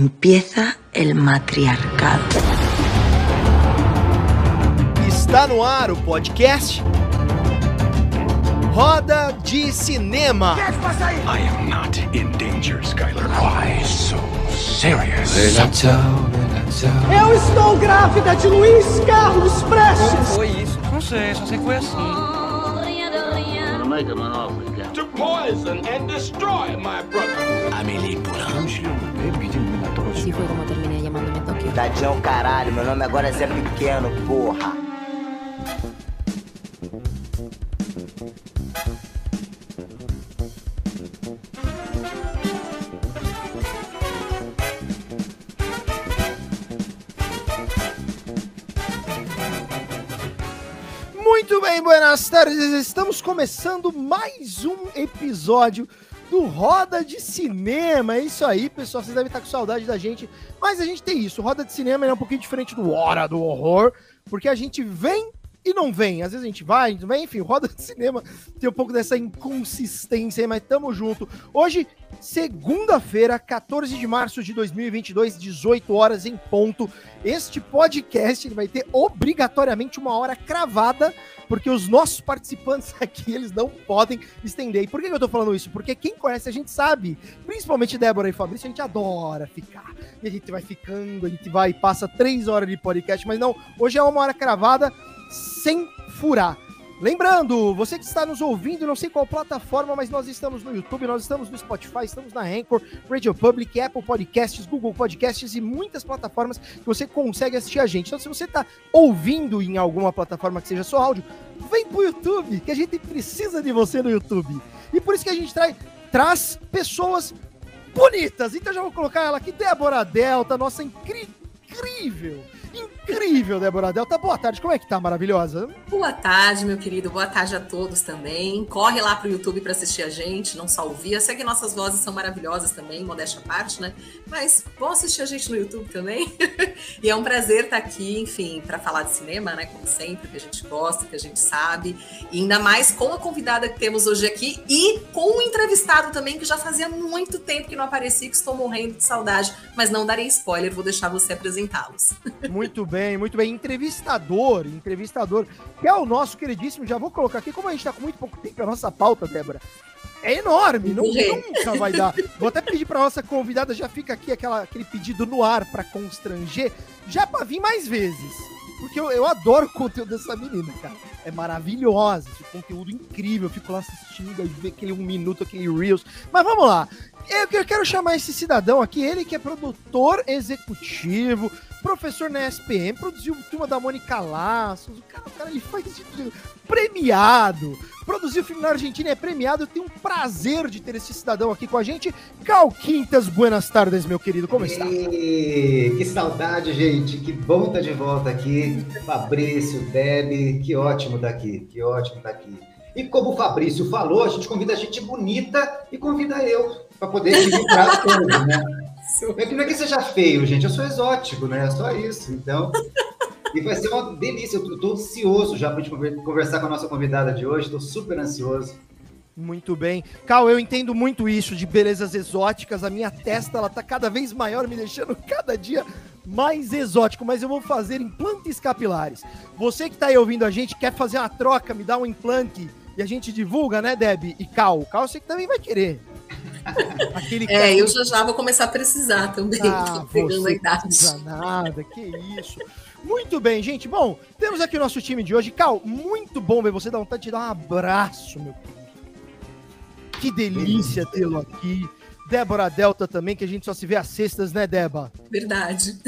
Empieza el matriarcado. Está no ar o podcast Roda de Cinema. I am not in danger, Skylar. Why so serious? Eu estou grávida de Luiz Carlos Prestes. Não sei, só sei que foi assim. to poison and destroy my brother. Así fue como terminé llamándome Tokio. Tadinho, caralho, meu nome agora é Zé Pequeno, porra. Muito bem, buenas tardes. Estamos começando mais um episódio do Roda de Cinema. É isso aí, pessoal. Vocês devem estar com saudade da gente, mas a gente tem isso. Roda de Cinema é um pouquinho diferente do Hora do Horror, porque a gente vem e não vem. Às vezes a gente vai, a gente vem, enfim, Roda de Cinema tem um pouco dessa inconsistência aí, mas tamo junto. Hoje, segunda-feira, 14 de março de 2022, 18 horas em ponto. Este podcast vai ter obrigatoriamente uma hora cravada, porque os nossos participantes aqui, eles não podem estender. E por que eu tô falando isso? Porque quem conhece a gente sabe, principalmente Débora e Fabrício, a gente adora ficar. E a gente vai ficando, a gente vai e passa três horas de podcast, mas não, hoje é uma hora cravada sem furar. Lembrando, você que está nos ouvindo, não sei qual plataforma, mas nós estamos no YouTube, nós estamos no Spotify, estamos na Anchor, Radio Public, Apple Podcasts, Google Podcasts e muitas plataformas que você consegue assistir a gente. Então, se você está ouvindo em alguma plataforma que seja só áudio, vem pro YouTube, que a gente precisa de você no YouTube. E por isso que a gente traz, pessoas bonitas. Então já vou colocar ela aqui, Débora Delta, nossa incrível, incrível Débora Delta. Boa tarde, como é que tá, maravilhosa? Boa tarde, meu querido. Boa tarde a todos também. Corre lá pro YouTube para assistir a gente, não só ouvir. Eu sei que nossas vozes são maravilhosas também, modéstia à parte, né? Mas vão assistir a gente no YouTube também. e é um prazer estar aqui, enfim, para falar de cinema, né? Como sempre, que a gente gosta, que a gente sabe. E ainda mais com a convidada que temos hoje aqui e com um entrevistado também que já fazia muito tempo que não aparecia, que estou morrendo de saudade. Mas não darei spoiler, vou deixar você apresentá-los. Muito bem, muito bem. Entrevistador, entrevistador, que é o nosso queridíssimo, já vou colocar aqui, como a gente tá com muito pouco tempo, a nossa pauta, Débora, é enorme, não, Uhum. nunca vai dar. Vou até pedir pra nossa convidada, já fica aqui aquela, aquele pedido no ar pra constranger, já pra vir mais vezes. Porque eu, eu adoro o conteúdo dessa menina, cara. É maravilhosa, esse conteúdo incrível. Eu fico lá assistindo, aí ver aquele um minuto, aquele Reels. Mas vamos lá. Eu, eu quero chamar esse cidadão aqui, ele que é produtor executivo, professor na SPM, produziu Turma da Mônica Laços, o cara, o cara ele faz de tudo. premiado, produziu filme na Argentina, é premiado, eu tenho um prazer de ter esse cidadão aqui com a gente. Cal Quintas, buenas tardes, meu querido, como está? Que saudade, gente. Que bom estar de volta aqui. Fabrício, Deb, que ótimo estar aqui. Que ótimo estar aqui. E como o Fabrício falou, a gente convida a gente bonita e convida eu para poder equilibrar coisas, né? É que não é que seja feio, gente. Eu sou exótico, né? É só isso. Então. E vai ser uma delícia. Eu tô ansioso já para gente conver- conversar com a nossa convidada de hoje. Estou super ansioso. Muito bem. Cal, eu entendo muito isso de belezas exóticas. A minha testa, ela tá cada vez maior, me deixando cada dia mais exótico. Mas eu vou fazer implantes capilares. Você que tá aí ouvindo a gente, quer fazer uma troca, me dá um implante e a gente divulga, né, Deb? E Cal. Cal, sei que também vai querer. Aquele É, eu já já vou começar a precisar também, Ah, pegando a você idade. não precisa nada, que isso. Muito bem, gente. Bom, temos aqui o nosso time de hoje. Cal, muito bom ver você. Dá vontade de te dar um abraço, meu querido. Que delícia tê-lo aqui. Débora Delta também, que a gente só se vê às sextas, né, Deba? Verdade.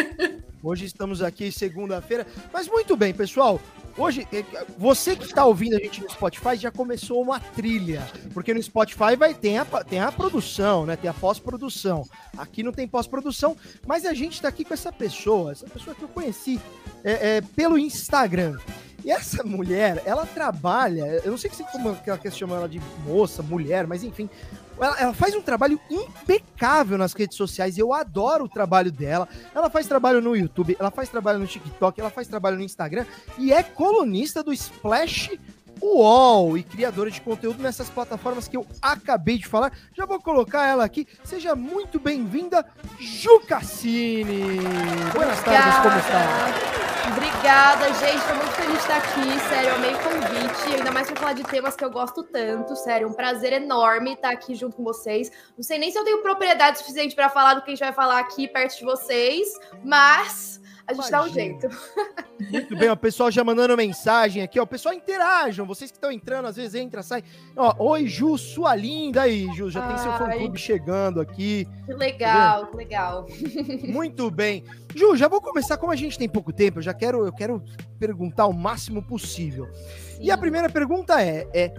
Hoje estamos aqui segunda-feira. Mas muito bem, pessoal. Hoje, eh, você que está ouvindo a gente no Spotify já começou uma trilha. Porque no Spotify vai ter a, tem a produção, né? Tem a pós-produção. Aqui não tem pós-produção, mas a gente está aqui com essa pessoa, essa pessoa que eu conheci é, é, pelo Instagram. E essa mulher, ela trabalha, eu não sei se como que ela quer chamar ela de moça, mulher, mas enfim, ela, ela faz um trabalho impecável nas redes sociais. Eu adoro o trabalho dela. Ela faz trabalho no YouTube, ela faz trabalho no TikTok, ela faz trabalho no Instagram e é colunista do Splash UOL e criadora de conteúdo nessas plataformas que eu acabei de falar. Já vou colocar ela aqui. Seja muito bem-vinda, Ju Cassini. Boas tardes, como está? Obrigada, gente. Estou muito feliz de estar aqui. Sério, amei o convite. Ainda mais para falar de temas que eu gosto tanto. Sério, um prazer enorme estar aqui junto com vocês. Não sei nem se eu tenho propriedade suficiente para falar do que a gente vai falar aqui perto de vocês, mas a gente Imagina. dá um jeito. Muito bem, o pessoal já mandando mensagem aqui, ó. O pessoal interajam, vocês que estão entrando, às vezes entra, sai. Ó, oi, Ju, sua linda aí, Ju, já Ai. tem seu fã-clube chegando aqui. Que legal, tá que legal. Muito bem. Ju, já vou começar, como a gente tem pouco tempo, eu já quero, eu quero perguntar o máximo possível. Sim. E a primeira pergunta é, é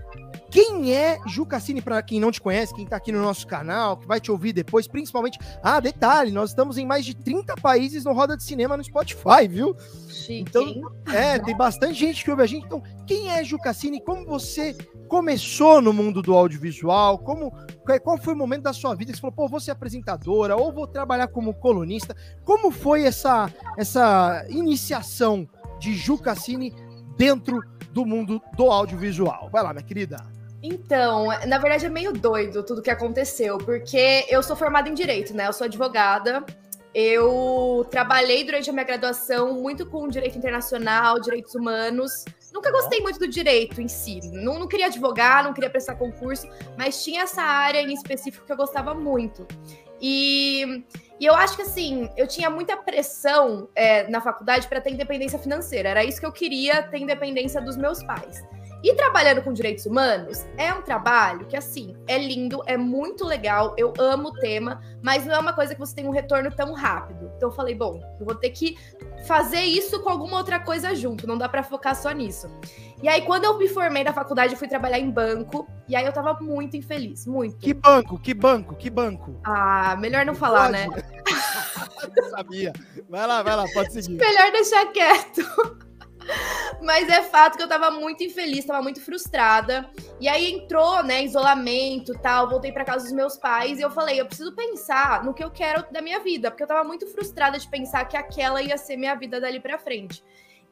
quem é Ju Cassini, para quem não te conhece, quem está aqui no nosso canal, que vai te ouvir depois, principalmente. Ah, detalhe, nós estamos em mais de 30 países no Roda de Cinema no Spotify, viu? Chique, então, é, tem bastante gente que ouve a gente. Então, quem é Ju Cassini? Como você começou no mundo do audiovisual? Como, qual foi o momento da sua vida que você falou, pô, vou ser apresentadora ou vou trabalhar como colunista? Como foi essa, essa iniciação de Ju Cassini dentro do mundo do audiovisual? Vai lá, minha querida. Então, na verdade é meio doido tudo que aconteceu, porque eu sou formada em direito, né? Eu sou advogada. Eu trabalhei durante a minha graduação muito com direito internacional, direitos humanos. Nunca gostei muito do direito em si. Não, não queria advogar, não queria prestar concurso, mas tinha essa área em específico que eu gostava muito. E, e eu acho que assim, eu tinha muita pressão é, na faculdade para ter independência financeira. Era isso que eu queria, ter independência dos meus pais. E trabalhando com direitos humanos é um trabalho que, assim, é lindo, é muito legal, eu amo o tema, mas não é uma coisa que você tem um retorno tão rápido. Então eu falei, bom, eu vou ter que fazer isso com alguma outra coisa junto, não dá para focar só nisso. E aí, quando eu me formei da faculdade, eu fui trabalhar em banco, e aí eu tava muito infeliz, muito. Que banco? Que banco? Que banco? Ah, melhor não falar, né? pode. né? sabia. Vai lá, vai lá, pode seguir. Melhor deixar quieto. Mas é fato que eu tava muito infeliz, tava muito frustrada. E aí entrou, né, isolamento tal. Voltei para casa dos meus pais e eu falei: eu preciso pensar no que eu quero da minha vida, porque eu tava muito frustrada de pensar que aquela ia ser minha vida dali para frente.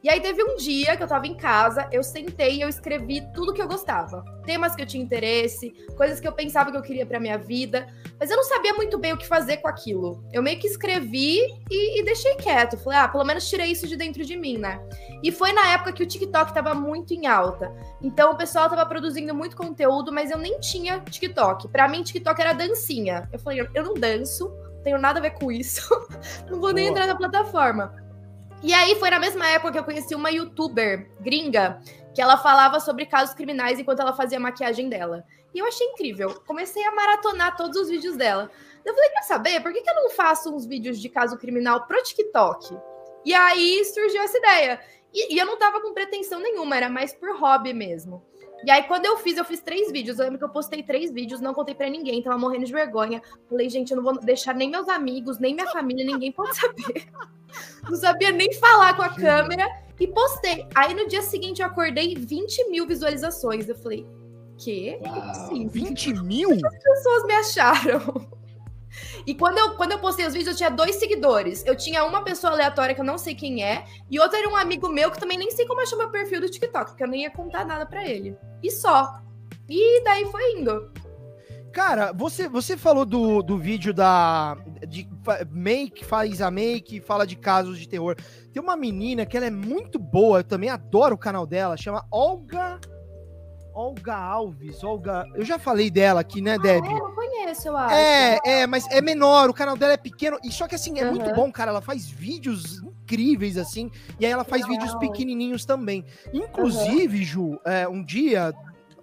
E aí teve um dia que eu tava em casa, eu sentei e eu escrevi tudo que eu gostava. Temas que eu tinha interesse, coisas que eu pensava que eu queria pra minha vida. Mas eu não sabia muito bem o que fazer com aquilo. Eu meio que escrevi e, e deixei quieto. Falei, ah, pelo menos tirei isso de dentro de mim, né? E foi na época que o TikTok tava muito em alta. Então o pessoal tava produzindo muito conteúdo, mas eu nem tinha TikTok. Pra mim, TikTok era dancinha. Eu falei, eu não danço, não tenho nada a ver com isso. não vou nem entrar na plataforma. E aí foi na mesma época que eu conheci uma youtuber gringa que ela falava sobre casos criminais enquanto ela fazia a maquiagem dela. E eu achei incrível. Comecei a maratonar todos os vídeos dela. Eu falei, quer saber? Por que, que eu não faço uns vídeos de caso criminal pro TikTok? E aí surgiu essa ideia. E, e eu não tava com pretensão nenhuma, era mais por hobby mesmo. E aí, quando eu fiz, eu fiz três vídeos. Eu lembro que eu postei três vídeos, não contei para ninguém, tava morrendo de vergonha. Falei, gente, eu não vou deixar nem meus amigos, nem minha família, ninguém pode saber. Não sabia nem falar com a câmera e postei. Aí no dia seguinte eu acordei 20 mil visualizações. Eu falei, quê? Sim, 20 mil? As pessoas me acharam. E quando eu, quando eu postei os vídeos, eu tinha dois seguidores. Eu tinha uma pessoa aleatória que eu não sei quem é, e outra era um amigo meu que também nem sei como achou meu perfil do TikTok, porque eu nem ia contar nada para ele. E só. E daí foi indo. Cara, você, você falou do, do vídeo da. De make, faz a make, fala de casos de terror. Tem uma menina que ela é muito boa, eu também adoro o canal dela, chama Olga Olga Alves, Olga. Eu já falei dela aqui, né, Deb? Ah, eu conheço, eu acho. É, é, mas é menor, o canal dela é pequeno. E só que assim, é uhum. muito bom, cara. Ela faz vídeos incríveis, assim. E aí ela faz Legal. vídeos pequenininhos também. Inclusive, uhum. Ju, é, um dia,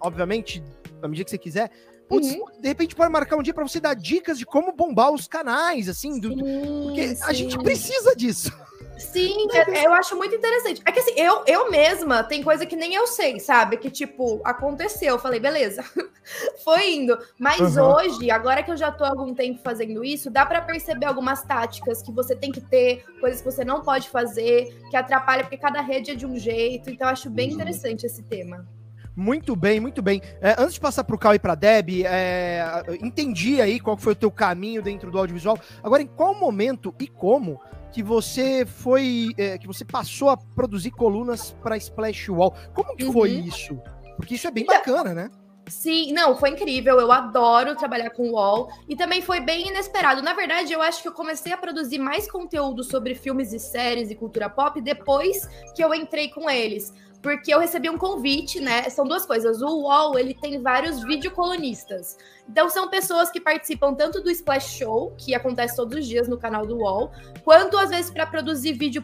obviamente, na medida que você quiser, Putz, uhum. de repente pode marcar um dia para você dar dicas de como bombar os canais, assim, do, sim, porque sim. a gente precisa disso. Sim, é, eu acho muito interessante. É que assim, eu, eu mesma, tem coisa que nem eu sei, sabe? Que tipo, aconteceu. Eu falei, beleza, foi indo. Mas uhum. hoje, agora que eu já tô há algum tempo fazendo isso, dá para perceber algumas táticas que você tem que ter, coisas que você não pode fazer, que atrapalha, porque cada rede é de um jeito. Então, eu acho bem uhum. interessante esse tema. Muito bem, muito bem. É, antes de passar para o Cal e para a Deb, é, entendi aí qual foi o teu caminho dentro do audiovisual. Agora, em qual momento e como que você foi, é, que você passou a produzir colunas para Splash Wall? Como que uhum. foi isso? Porque isso é bem Então- bacana, né? Sim, não, foi incrível. Eu adoro trabalhar com o UOL. E também foi bem inesperado. Na verdade, eu acho que eu comecei a produzir mais conteúdo sobre filmes e séries e cultura pop depois que eu entrei com eles. Porque eu recebi um convite, né? São duas coisas. O UOL, ele tem vários videocolonistas. Então, são pessoas que participam tanto do Splash Show, que acontece todos os dias no canal do UOL, quanto às vezes para produzir vídeo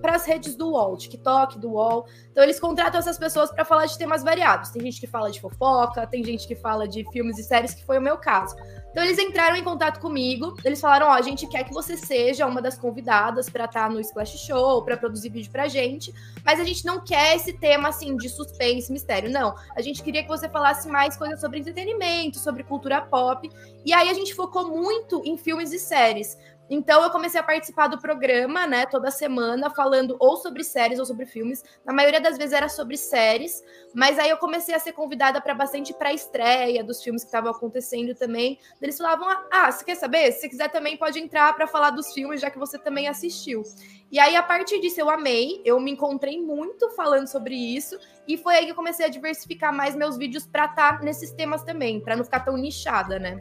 para as redes do UOL, TikTok, do UOL. Então, eles contratam essas pessoas para falar de temas variados. Tem gente que fala de fofoca, tem gente que fala de filmes e séries, que foi o meu caso. Então, eles entraram em contato comigo. Eles falaram: Ó, a gente quer que você seja uma das convidadas para estar no Splash Show, para produzir vídeo pra gente, mas a gente não quer esse tema assim de suspense, mistério. Não. A gente queria que você falasse mais coisas sobre entretenimento, sobre cultura pop. E aí a gente focou muito em filmes e séries. Então eu comecei a participar do programa, né, toda semana, falando ou sobre séries ou sobre filmes. Na maioria das vezes era sobre séries, mas aí eu comecei a ser convidada para bastante para estreia dos filmes que estavam acontecendo também. Eles falavam: "Ah, você quer saber? Se quiser também pode entrar para falar dos filmes, já que você também assistiu". E aí a partir disso eu amei, eu me encontrei muito falando sobre isso e foi aí que eu comecei a diversificar mais meus vídeos para estar nesses temas também, para não ficar tão nichada, né?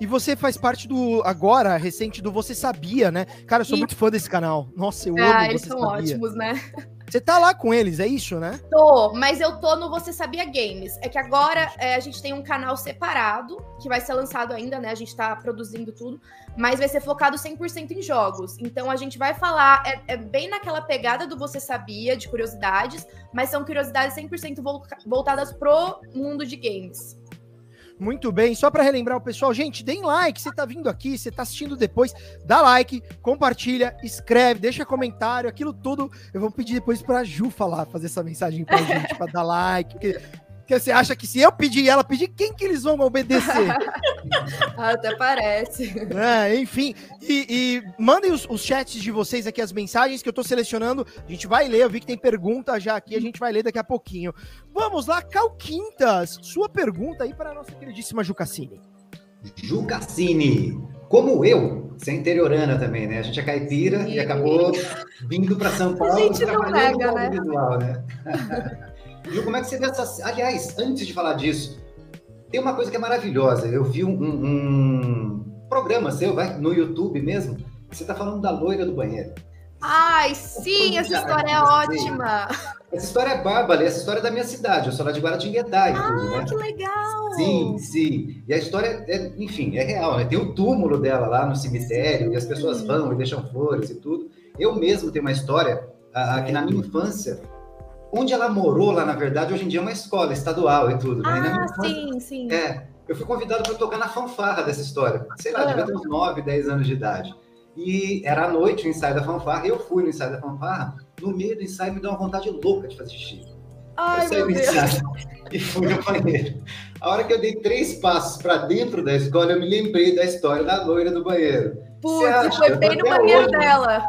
E você faz parte do, agora, recente, do Você Sabia, né? Cara, eu sou E- muito fã desse canal. Nossa, eu ah, amo eles Você são Sabia. ótimos, né? Você tá lá com eles, é isso, né? Tô, mas eu tô no Você Sabia Games. É que agora é, a gente tem um canal separado, que vai ser lançado ainda, né? A gente tá produzindo tudo, mas vai ser focado 100% em jogos. Então a gente vai falar, é, é bem naquela pegada do Você Sabia, de curiosidades, mas são curiosidades 100% vol- voltadas pro mundo de games. Muito bem, só para relembrar o pessoal, gente, deem like, você tá vindo aqui, você tá assistindo depois, dá like, compartilha, escreve, deixa comentário, aquilo tudo. Eu vou pedir depois pra Ju falar, fazer essa mensagem pra gente, pra dar like, porque, porque você acha que se eu pedir e ela pedir, quem que eles vão obedecer? Até parece. É, enfim, e, e mandem os, os chats de vocês aqui, as mensagens que eu tô selecionando. A gente vai ler, eu vi que tem pergunta já aqui, a gente vai ler daqui a pouquinho. Vamos lá, Cal Quintas, sua pergunta aí para a nossa queridíssima Jucassini. Ju Cassini, como eu, você é interiorana também, né? A gente é caipira e Sim. acabou vindo para São Paulo gente não nega, no né? audiovisual, né? Ju, como é que você vê essa... Aliás, antes de falar disso, tem uma coisa que é maravilhosa. Eu vi um, um- programa seu, vai, no YouTube mesmo, que você tá falando da loira do banheiro. Ai, sim, essa história é ótima. Essa história é bárbara, essa história é da minha cidade, eu sou lá de Guaratinguetá e tudo, né? Ah, que legal. Sim, sim. E a história, é, enfim, é real, né? Tem o túmulo dela lá no cemitério, e as pessoas vão e deixam flores e tudo. Eu mesmo tenho uma história ah, ah, que na minha infância, onde ela morou lá, na verdade, hoje em dia é uma escola estadual e tudo, né? E na minha Ah, sim, sim. é, eu fui convidado para tocar na fanfarra dessa história. Sei lá, Ah. devia ter uns 9, 10 anos de idade. E era à noite o ensaio da fanfarra, e eu fui no ensaio da fanfarra. No meio do ensaio me deu uma vontade louca de fazer xixi. Ai, eu saí meu do Deus. ensaio e fui no banheiro. A hora que eu dei três passos para dentro da escola, eu me lembrei da história da loira do banheiro. Putz, foi bem no banheiro hoje. dela.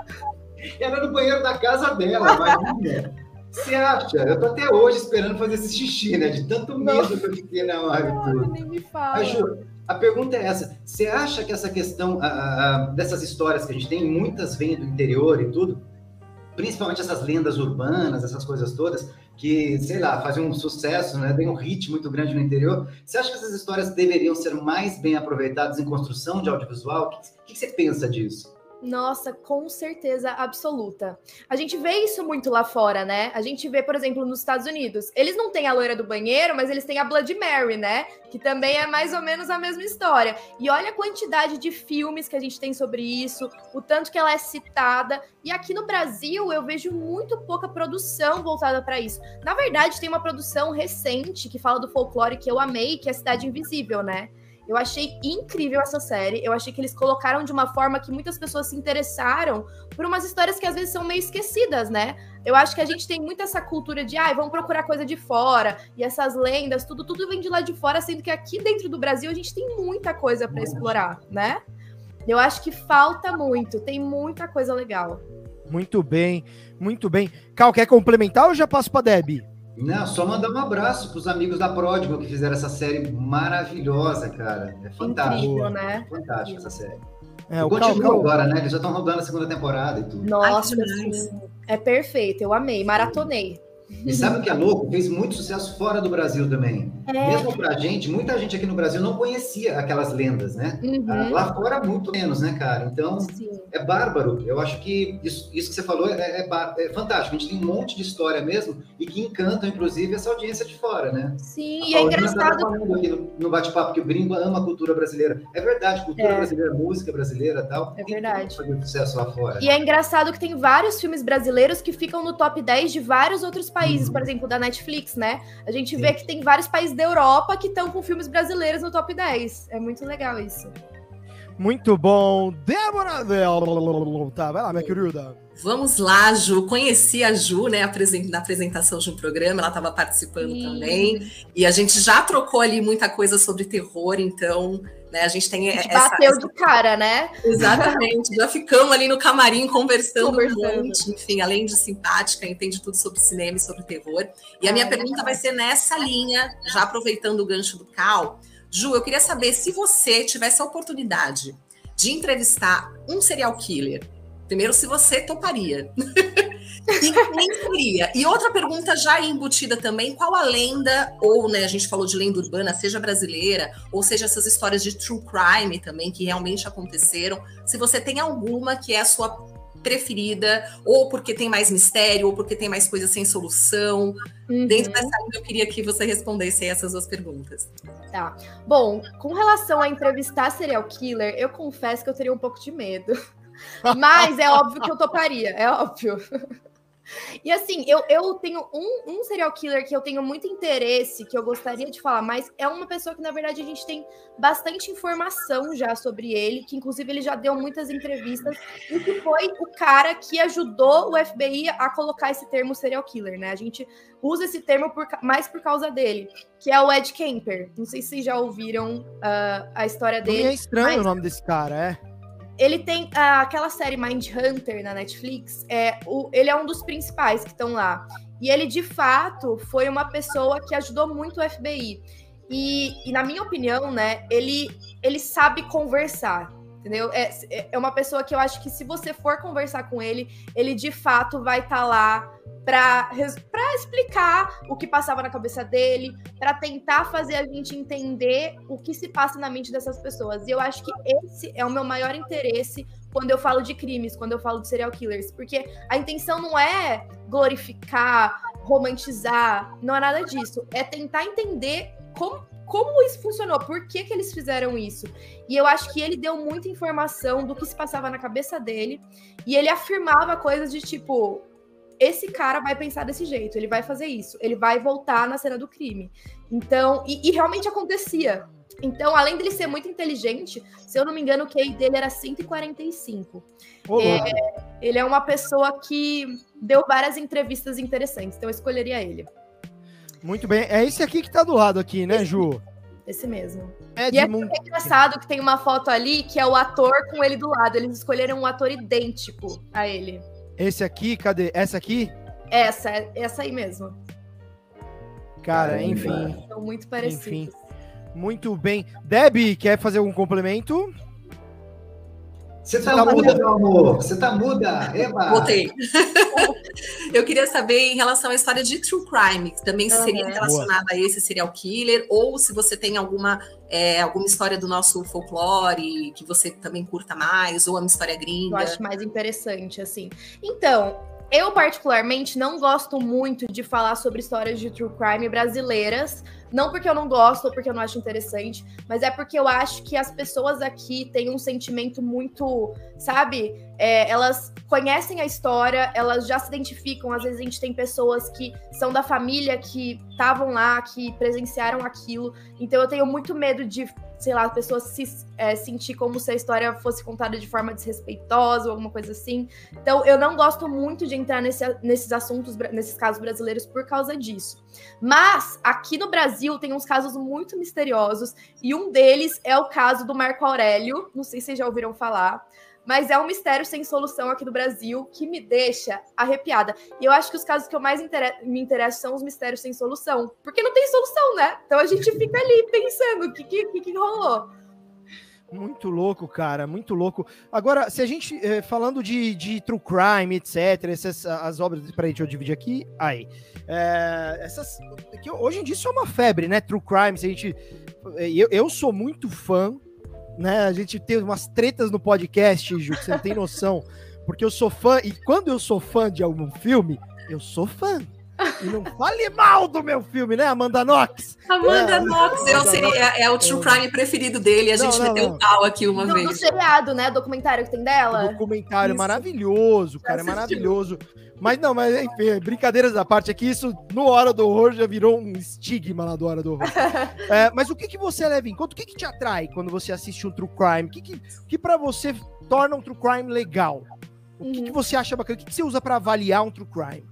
Era no banheiro da casa dela, imagina. Você acha? Eu tô até hoje esperando fazer esse xixi, né? De tanto medo que eu fiquei na hora tudo. nem me fala. Mas, Ju, a pergunta é essa: você acha que essa questão ah, ah, ah, dessas histórias que a gente tem, muitas vêm do interior e tudo, principalmente essas lendas urbanas, essas coisas todas, que, sei lá, fazem um sucesso, né? Tem um hit muito grande no interior. Você acha que essas histórias deveriam ser mais bem aproveitadas em construção de audiovisual? O que, que você pensa disso? Nossa, com certeza absoluta. A gente vê isso muito lá fora, né? A gente vê, por exemplo, nos Estados Unidos. Eles não têm a loira do banheiro, mas eles têm a Blood Mary, né? Que também é mais ou menos a mesma história. E olha a quantidade de filmes que a gente tem sobre isso, o tanto que ela é citada. E aqui no Brasil eu vejo muito pouca produção voltada para isso. Na verdade, tem uma produção recente que fala do folclore que eu amei, que é Cidade Invisível, né? Eu achei incrível essa série. Eu achei que eles colocaram de uma forma que muitas pessoas se interessaram por umas histórias que às vezes são meio esquecidas, né? Eu acho que a gente tem muito essa cultura de, ai, vamos procurar coisa de fora, e essas lendas, tudo, tudo vem de lá de fora, sendo que aqui dentro do Brasil a gente tem muita coisa para explorar, né? Eu acho que falta muito, tem muita coisa legal. Muito bem, muito bem. Cal, quer complementar ou já passo para Deb? Não, só mandar um abraço para os amigos da Pródigo que fizeram essa série maravilhosa, cara. É fantástico. Incrível, né? Fantástico essa série. É, o o Cal, Continua Cal, agora, né? Eles já estão rodando a segunda temporada e tudo. Nossa, sim. É perfeito, eu amei, maratonei. E sabe o que é louco? Fez muito sucesso fora do Brasil também. É. Mesmo pra gente, muita gente aqui no Brasil não conhecia aquelas lendas, né? Uhum. Ah, Lá fora, muito menos, né, cara? Então, Sim. é bárbaro. Eu acho que isso, isso que você falou é, é é fantástico. A gente tem um monte de história mesmo e que encantam, inclusive, essa audiência de fora, né? Sim, A e é engraçado. falando aqui no, no bate-papo que o gringo ama a cultura brasileira. É verdade, cultura É. brasileira, música brasileira e tal. É verdade. fazer sucesso lá fora. E é engraçado que tem vários filmes brasileiros que ficam no top 10 de vários outros países, Uhum. por exemplo, da Netflix, né? A gente Sim. vê que tem vários países da Europa que estão com filmes brasileiros no top 10. É muito legal isso. Muito bom. Débora. Tá, vai lá, minha querida. Vamos lá, Ju. Conheci a Ju, né, na apresentação de um programa, ela estava participando Sim. também. E a gente já trocou ali muita coisa sobre terror, então, né, a gente tem A gente essa, bateu essa- de cara, né? Exatamente, já ficamos ali no camarim conversando, Conversando. um. Enfim, além de simpática, entende tudo sobre cinema e sobre terror. E a minha Ah, pergunta legal. vai ser nessa linha, já aproveitando o gancho do Cal. Ju, eu queria saber se você tivesse a oportunidade de entrevistar um serial killer. Primeiro, se você toparia. e quem seria? E outra pergunta já embutida também, qual a lenda, ou né, a gente falou de lenda urbana, seja brasileira, ou seja essas histórias de true crime também, que realmente aconteceram, se você tem alguma que é a sua preferida, ou porque tem mais mistério, ou porque tem mais coisa sem solução. Uhum. Dentro dessa linha, eu queria que você respondesse essas duas perguntas. Tá. Bom, com relação a entrevistar serial killer, eu confesso que eu teria um pouco de medo. Mas é óbvio que eu toparia, é óbvio. E assim, eu, eu tenho um, um serial killer que eu tenho muito interesse, que eu gostaria de falar mais, é uma pessoa que, na verdade, a gente tem bastante informação já sobre ele, que inclusive ele já deu muitas entrevistas, e que foi o cara que ajudou o FBI a colocar esse termo serial killer, né? A gente usa esse termo por mais por causa dele, que é o Ed Kemper. Não sei se vocês já ouviram ah, a história Não dele. é estranho mas- o nome desse cara, é? Ele tem ah, aquela série Mind Hunter na Netflix. É, o, ele é um dos principais que estão lá. E ele, de fato, foi uma pessoa que ajudou muito o FBI. E, e, na minha opinião, né, ele, ele sabe conversar. Entendeu? É, é uma pessoa que eu acho que se você for conversar com ele, ele de fato vai estar lá para explicar o que passava na cabeça dele, para tentar fazer a gente entender o que se passa na mente dessas pessoas. E eu acho que esse é o meu maior interesse quando eu falo de crimes, quando eu falo de serial killers, porque a intenção não é glorificar, romantizar, não é nada disso. É tentar entender como, como isso funcionou, por que, que eles fizeram isso. E eu acho que ele deu muita informação do que se passava na cabeça dele, e ele afirmava coisas de tipo. Esse cara vai pensar desse jeito, ele vai fazer isso, ele vai voltar na cena do crime. Então, e, e realmente acontecia. Então, além dele ser muito inteligente, se eu não me engano, o QI dele era 145. Ô, É, ele é uma pessoa que deu várias entrevistas interessantes, então eu escolheria ele. Muito bem. É esse aqui que tá do lado aqui, né, Ju? Esse mesmo. E é Edmund. engraçado que tem uma foto ali que é o ator com ele do lado. Eles escolheram um ator idêntico a ele. Esse aqui, cadê? Essa aqui? Essa, essa aí mesmo. Cara, Caramba. enfim. São muito parecidos. Enfim. Muito bem. Deb, quer fazer algum complemento? Você tá, tá muda, meu amor. Você tá muda, Eba. Voltei. eu queria saber em relação à história de true crime, que também Aham. seria relacionada a esse serial killer, ou se você tem alguma, é, alguma história do nosso folclore que você também curta mais, ou uma história Eu gringa. acho mais interessante, assim. Então, eu particularmente não gosto muito de falar sobre histórias de true crime brasileiras. Não porque eu não gosto ou porque eu não acho interessante, mas é porque eu acho que as pessoas aqui têm um sentimento muito, sabe? É, elas conhecem a história, elas já se identificam. Às vezes a gente tem pessoas que são da família, que estavam lá, que presenciaram aquilo. Então eu tenho muito medo de, sei lá, a pessoa se é, sentir como se a história fosse contada de forma desrespeitosa ou alguma coisa assim. Então eu não gosto muito de entrar nesse, nesses assuntos, nesses casos brasileiros por causa disso. Mas aqui no Brasil tem uns casos muito misteriosos e um deles é o caso do Marco Aurélio. Não sei se vocês já ouviram falar. Mas é um mistério sem solução aqui do Brasil que me deixa arrepiada. E eu acho que os casos que eu mais me interesso são os mistérios sem solução. Porque não tem solução, né? Então a gente fica ali pensando o que, que, que rolou. Muito louco, cara, muito louco. Agora, se a gente, eh, falando de, de true crime, etc., essas as obras, peraí, deixa eu dividir aqui, aí, É, essas, que hoje em dia isso é uma febre, né, true crime, se a gente, eh, eu, eu sou muito fã, né, a gente tem umas tretas no podcast, Ju, que você não tem noção, porque eu sou fã, e quando eu sou fã de algum filme, eu sou fã. E não fale mal do meu filme, né, Amanda Knox? Amanda É, Knox, seria, é, é o true crime preferido dele. A Não, gente não, meteu não. pau aqui uma Não, do vez. seriado, né? Documentário que tem dela. documentário Isso. maravilhoso, cara, é maravilhoso. Mas não, mas enfim, brincadeiras da parte aqui, isso no Hora do Horror já virou um estigma lá do Hora do Horror. É, mas o que, que você leva em conta? O que, que te atrai quando você assiste um true crime? O que, que, o que para você torna um true crime legal? O que, Uhum. que você acha bacana? O que, que você usa pra avaliar um true crime?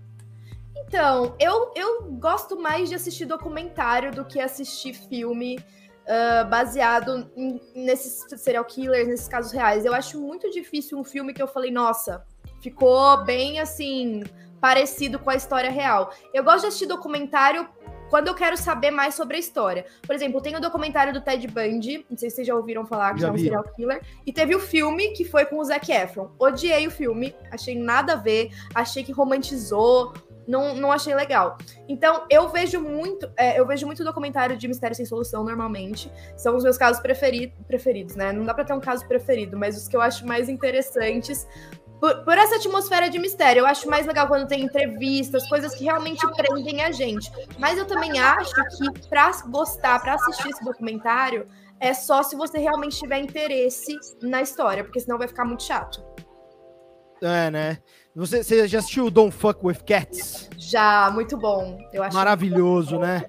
Então, eu, eu gosto mais de assistir documentário do que assistir filme ah, baseado em- nesses serial killers, nesses casos reais. Eu acho muito difícil um filme que eu falei, nossa, ficou bem assim, parecido com a história real. Eu gosto de assistir documentário quando eu quero saber mais sobre a história. Por exemplo, tem o documentário do Ted Bundy, não sei se vocês já ouviram falar que Já é um vi. serial killer, e teve o filme que foi com o Zac Efron. Odiei o filme, achei nada a ver, achei que romantizou, não, não achei legal. Então, eu vejo muito, é, eu vejo muito documentário de mistério sem solução normalmente. São os meus casos preferi preferidos, né? Não dá pra ter um caso preferido, mas os que eu acho mais interessantes. Por, por essa atmosfera de mistério, eu acho mais legal quando tem entrevistas, coisas que realmente prendem a gente. Mas eu também acho que pra gostar, pra assistir esse documentário, é só se você realmente tiver interesse na história, porque senão vai ficar muito chato. É, né? Você, você já assistiu Don't Fuck With Cats? Já, muito bom. Eu acho Maravilhoso, né?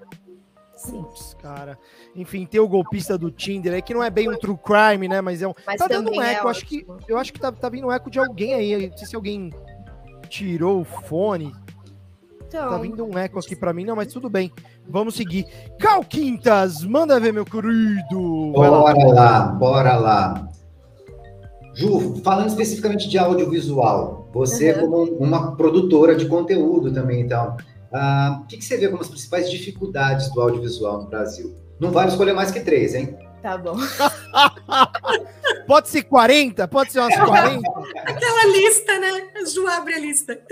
Sim. Putz, cara. Enfim, tem o golpista do Tinder aí, que não é bem um true crime, né? Mas é um. Mas tá dando um é eco, acho que. Eu acho que tá, tá vindo um eco de alguém aí. Não sei se alguém tirou o fone. Então, Tá vindo um eco aqui pra mim, não, mas tudo bem. Vamos seguir. Cal Quintas, manda ver, meu querido. Bora lá, bora lá. Ju, falando especificamente de audiovisual, você Uhum. como uma produtora de conteúdo também, então, ah, o que, que você vê como as principais dificuldades do audiovisual no Brasil? Não vale escolher mais que três, hein? tá bom. Pode ser 40? Pode ser umas 40? Aquela lista, né? A Ju abre a lista.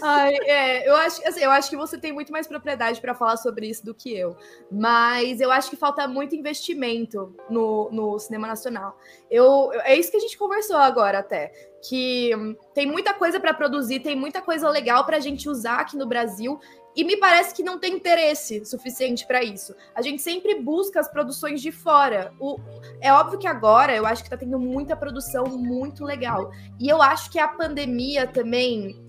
Ai, é, eu acho, assim, eu acho que você tem muito mais propriedade para falar sobre isso do que eu. Mas eu acho que falta muito investimento no, no cinema nacional. Eu, eu- é isso que a gente conversou agora até. Que hum, tem muita coisa para produzir, tem muita coisa legal para a gente usar aqui no Brasil. E me parece que não tem interesse suficiente para isso. A gente sempre busca as produções de fora. O, é óbvio que agora eu acho que tá tendo muita produção muito legal. E eu acho que a pandemia também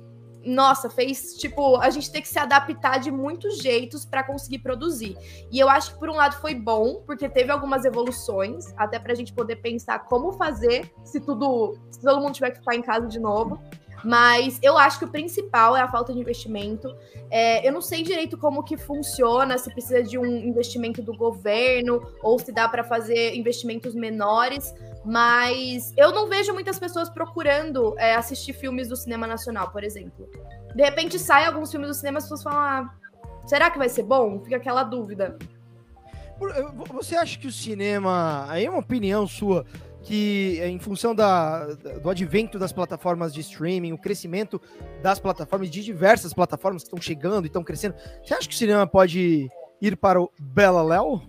nossa, fez tipo a gente ter que se adaptar de muitos jeitos para conseguir produzir. E eu acho que por um lado foi bom, porque teve algumas evoluções, até pra gente poder pensar como fazer se tudo, se todo mundo tiver que ficar em casa de novo. Mas eu acho que o principal é a falta de investimento. É, eu não sei direito como que funciona, se precisa de um investimento do governo ou se dá para fazer investimentos menores. Mas eu não vejo muitas pessoas procurando é, assistir filmes do cinema nacional, por exemplo. De repente sai alguns filmes do cinema e as pessoas falam: ah, será que vai ser bom? Fica aquela dúvida. Você acha que o cinema. Aí é uma opinião sua. Que eh, em função da- do advento das plataformas de streaming, o crescimento das plataformas, de diversas plataformas que estão chegando e estão crescendo, você acha que o cinema pode ir para o Bela Léo?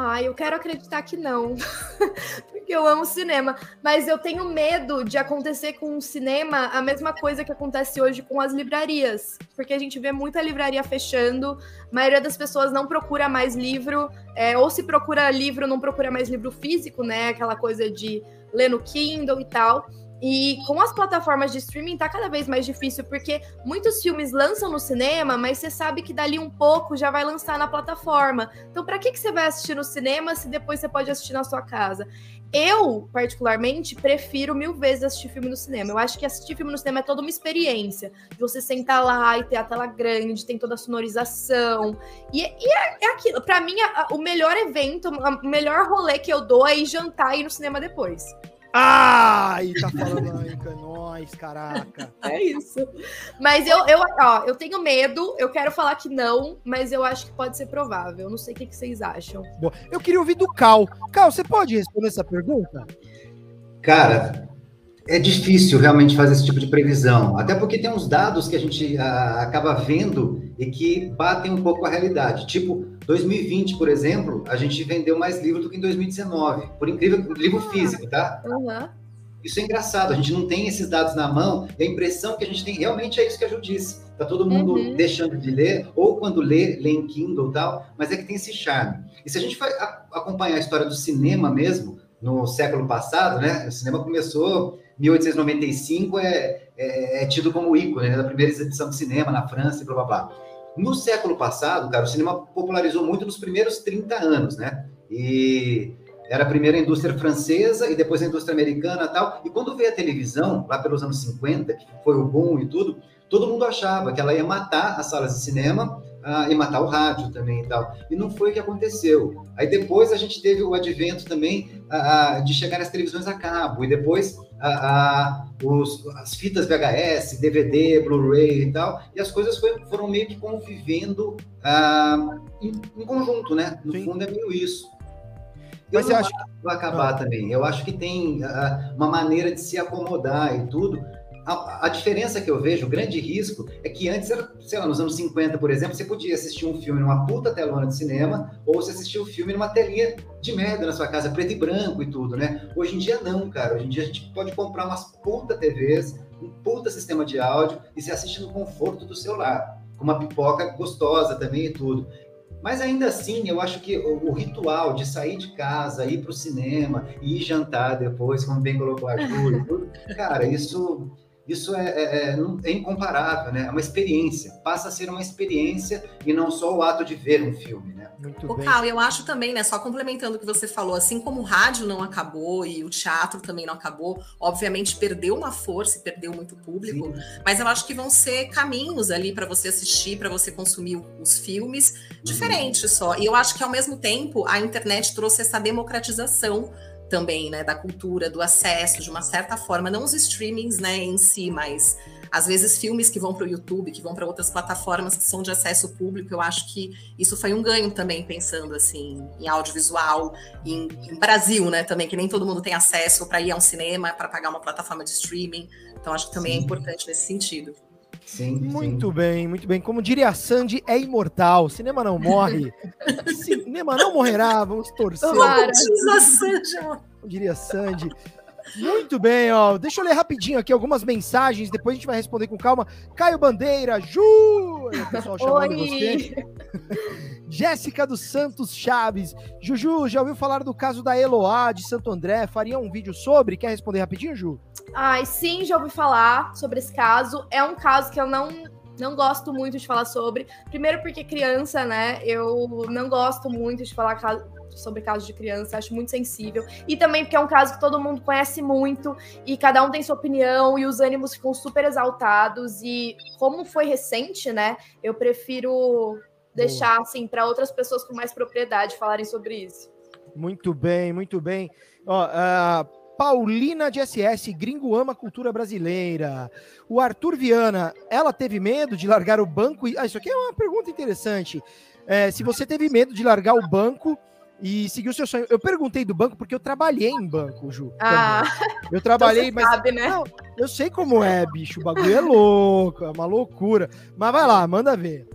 Ah, eu quero acreditar que não. Porque eu amo cinema. Mas eu tenho medo de acontecer com o cinema a mesma coisa que acontece hoje com as livrarias. Porque a gente vê muita livraria fechando, a maioria das pessoas não procura mais livro, é, ou se procura livro, não procura mais livro físico, né? Aquela coisa de ler no Kindle e tal. E com as plataformas de streaming tá cada vez mais difícil, porque muitos filmes lançam no cinema, mas você sabe que dali um pouco já vai lançar na plataforma. Então, para que, que você vai assistir no cinema se depois você pode assistir na sua casa? Eu, particularmente, prefiro mil vezes assistir filme no cinema. Eu acho que assistir filme no cinema é toda uma experiência. De você sentar lá e ter a tela grande, tem toda a sonorização. E, e é, é aquilo. Pra mim, a- o melhor evento, o melhor rolê que eu dou é ir jantar e ir no cinema depois. Ai, tá falando aí, é nóis, caraca. É isso. Mas eu, eu, ó, eu tenho medo, eu quero falar que não, mas eu acho que pode ser provável. Eu não sei o que, que vocês acham. Bom, eu queria ouvir do Cal. Cal, você pode responder essa pergunta? Cara, é difícil realmente fazer esse tipo de previsão, até porque tem uns dados que a gente a, acaba vendo e que batem um pouco a realidade. Tipo, 2020, por exemplo, a gente vendeu mais livro do que em 2019, por incrível livro físico, tá? Uhum. Isso é engraçado, a gente não tem esses dados na mão, e a impressão que a gente tem realmente é isso que a Ju disse. Tá todo mundo uhum. deixando de ler, ou quando lê, lê em Kindle e tal, mas é que tem esse charme. E se a gente for acompanhar a história do cinema mesmo, no século passado, né? O cinema começou 1895 é, é, é, tido como ícone né, da primeira exibição de cinema na França e blá blá blá. No século passado, cara, o cinema popularizou muito nos primeiros 30 anos, né? E era a primeira indústria francesa e depois a indústria americana e tal. E quando veio a televisão, lá pelos anos 50, que foi o boom e tudo, todo mundo achava que ela ia matar as salas de cinema ah, e matar o rádio também e tal. E não foi o que aconteceu. Aí depois a gente teve o advento também ah, de chegar as televisões a cabo, e depois ah, os, as fitas VHS, DVD, Blu-ray e tal, e as coisas foi, foram meio que convivendo em, em, conjunto, né? No Sim. fundo é meio isso. Eu Mas não acho que vai acabar também. Eu acho que tem uma maneira de se acomodar e tudo, a, a, diferença que eu vejo, o grande risco, é que antes, sei lá, nos anos 50, por exemplo, você podia assistir um filme numa puta telona de cinema, ou você assistia um filme numa telinha de merda na sua casa, preto e branco e tudo, né? Hoje em dia não, cara. Hoje em dia a gente pode comprar umas puta TVs, um puta sistema de áudio, e se assiste no conforto do seu lar, com uma pipoca gostosa também e tudo. Mas ainda assim, eu acho que o, o ritual de sair de casa, ir para o cinema, ir jantar depois, como bem colocou a Júlia, cara, isso isso é, é, é, é, incomparável, né? É uma experiência, passa a ser uma experiência e não só o ato de ver um filme, né? Muito o bem. Cal, eu acho também, né? Só complementando o que você falou, assim como o rádio não acabou e o teatro também não acabou, obviamente perdeu uma força e perdeu muito público, Sim. mas eu acho que vão ser caminhos ali para você assistir, para você consumir os filmes diferentes uhum. só. E eu acho que ao mesmo tempo a internet trouxe essa democratização também, né, da cultura, do acesso, de uma certa forma, não os streamings, né, em si, mas às vezes filmes que vão para o YouTube, que vão para outras plataformas que são de acesso público, eu acho que isso foi um ganho também, pensando assim, em audiovisual, em, em Brasil, né, também, que nem todo mundo tem acesso para ir a um cinema, para pagar uma plataforma de streaming, então acho que também é Sim. é importante nesse sentido. Sim, muito sim. bem, muito bem. Como diria a Sandy, é imortal. Cinema não morre. Cinema não morrerá. Vamos torcer. Como diz a Sandy. Como diria Sandy. Muito bem, ó. Deixa eu ler rapidinho aqui algumas mensagens, depois a gente vai responder com calma. Caio Bandeira, Ju! O pessoal chamando Oi. você. Jéssica dos Santos Chaves. Juju, já ouviu falar do caso da Eloá de Santo André? Faria um vídeo sobre? Quer responder rapidinho, Ju? Ai, sim, já ouvi falar sobre esse caso. É um caso que eu não não gosto muito de falar sobre. Primeiro porque criança, né? Eu não gosto muito de falar sobre casos de criança, acho muito sensível. E também porque é um caso que todo mundo conhece muito e cada um tem sua opinião e os ânimos ficam super exaltados. E como foi recente, né? Eu prefiro deixar assim para outras pessoas com mais propriedade falarem sobre isso. Muito bem, muito bem. Ó, uh, Paulina de SS, gringo ama cultura brasileira. O Arthur Viana, ela teve medo de largar o banco? E... Ah, isso aqui é uma pergunta interessante. É, se você teve medo de largar o banco e seguir o seu sonho. Eu perguntei do banco porque eu trabalhei em banco, Ju. Ah, eu trabalhei, então mas. Sabe, né? Não, eu sei como é, bicho. O bagulho é louco, é uma loucura. Mas vai lá, manda ver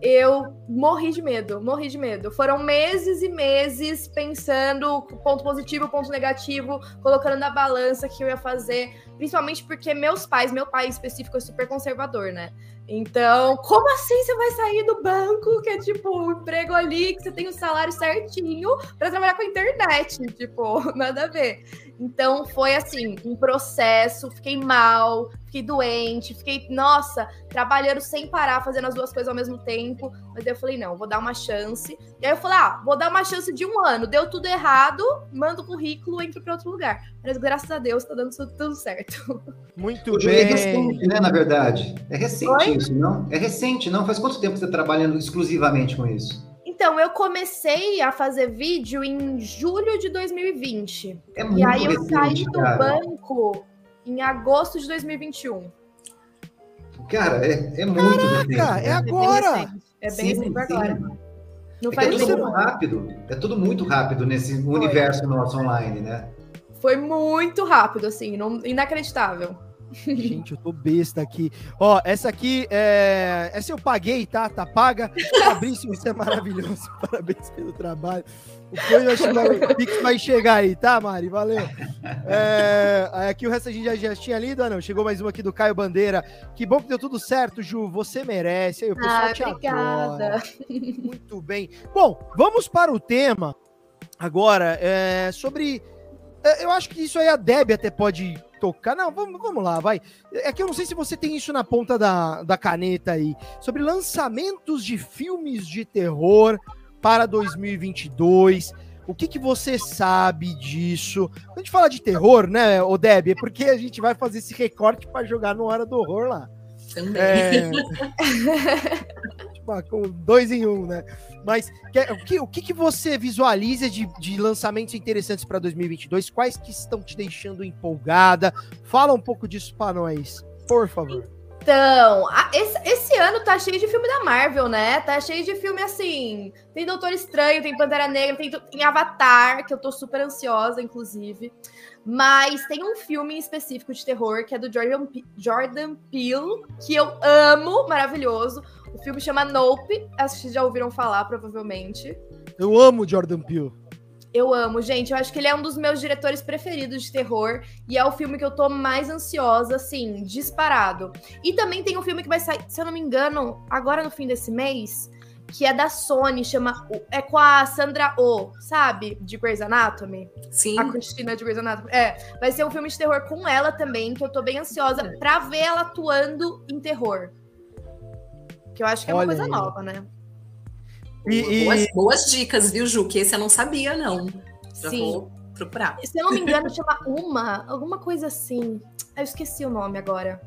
eu morri de medo, morri de medo. Foram meses e meses pensando ponto positivo, ponto negativo, colocando na balança que eu ia fazer, principalmente porque meus pais, meu pai em específico é super conservador, né? Então, como assim você vai sair do banco, que é tipo um emprego ali, que você tem o salário certinho para trabalhar com a internet? Tipo, nada a ver. Então, foi assim, um processo, fiquei mal, fiquei doente, fiquei, nossa, trabalhando sem parar, fazendo as duas coisas ao mesmo tempo. Mas eu falei, não, vou dar uma chance. E aí eu falei, ah, vou dar uma chance de um ano. Deu tudo errado, mando o currículo, entro para outro lugar. Mas graças a Deus tá dando tudo certo. Muito Hoje bem. É recente, né, na verdade. É recente Oi? isso, não? É recente, não? Faz quanto tempo você tá trabalhando exclusivamente com isso? Então, eu comecei a fazer vídeo em julho de 2020. É e aí eu saí recente, do cara. banco em agosto de 2021. Cara, é, é muito recente, Cara, é né? agora! É bem Sim, sim. agora. Não É faz é tudo muito rápido. É tudo muito rápido nesse universo nosso online, né? Foi muito rápido, assim, não- inacreditável. Gente, eu tô besta aqui. Ó, essa aqui é. Essa eu paguei, tá? Tá paga. Fabrício, isso é maravilhoso. Parabéns pelo trabalho. O Pix vai chegar aí, tá, Mari? Valeu. É, aqui o resto a gente já, já tinha lido, ah, não. Chegou mais uma aqui do Caio Bandeira. Que bom que deu tudo certo, Ju. Você merece. Aí, o pessoal Ah, te obrigada. adora. Muito bem. Bom, vamos para o tema agora é, sobre. é, Eu acho que isso aí a Deb até pode tocar. Não, vamos, vamos lá, vai. É que eu não sei se você tem isso na ponta da, da caneta aí. Sobre lançamentos de filmes de terror para 2022. O que, que você sabe disso? Quando a gente fala de terror, né, ô Deb, é porque a gente vai fazer esse recorte para jogar no Hora do Horror lá. Também. É... tipo, ah, com dois em um, né? Mas o, que, o que, que você visualiza de, de lançamentos interessantes para 2022? Quais que estão te deixando empolgada? Fala um pouco disso para nós, por favor. Então, a- esse, esse ano tá cheio de filme da Marvel, né? Tá cheio de filme assim. Tem Doutor Estranho, tem Pantera Negra, tem, tem Avatar, que eu tô super ansiosa, inclusive. Mas tem um filme específico de terror que é do Jordan, Jordan Peele, que eu amo, maravilhoso. O filme chama Nope, acho que já ouviram falar, provavelmente. Eu amo Jordan Peele. Eu amo, gente. Eu acho que ele é um dos meus diretores preferidos de terror. E é o filme que eu tô mais ansiosa, assim, disparado. E também tem um filme que vai sair, se eu não me engano, agora no fim desse mês, que é da Sony, chama. É com a Sandra Oh, sabe? De Grey's Anatomy. Sim. A Cristina de Grey's Anatomy. É, vai ser um filme de terror com ela também, que eu tô bem ansiosa pra ver ela atuando em terror. Que eu acho que é uma Olha coisa aí. nova, né? E, e- Boas, boas dicas, viu, Ju? Que esse eu não sabia, não. Já Sim. vou procurar. Se eu não me engano, chama Uma, alguma coisa assim. Eu esqueci o nome agora.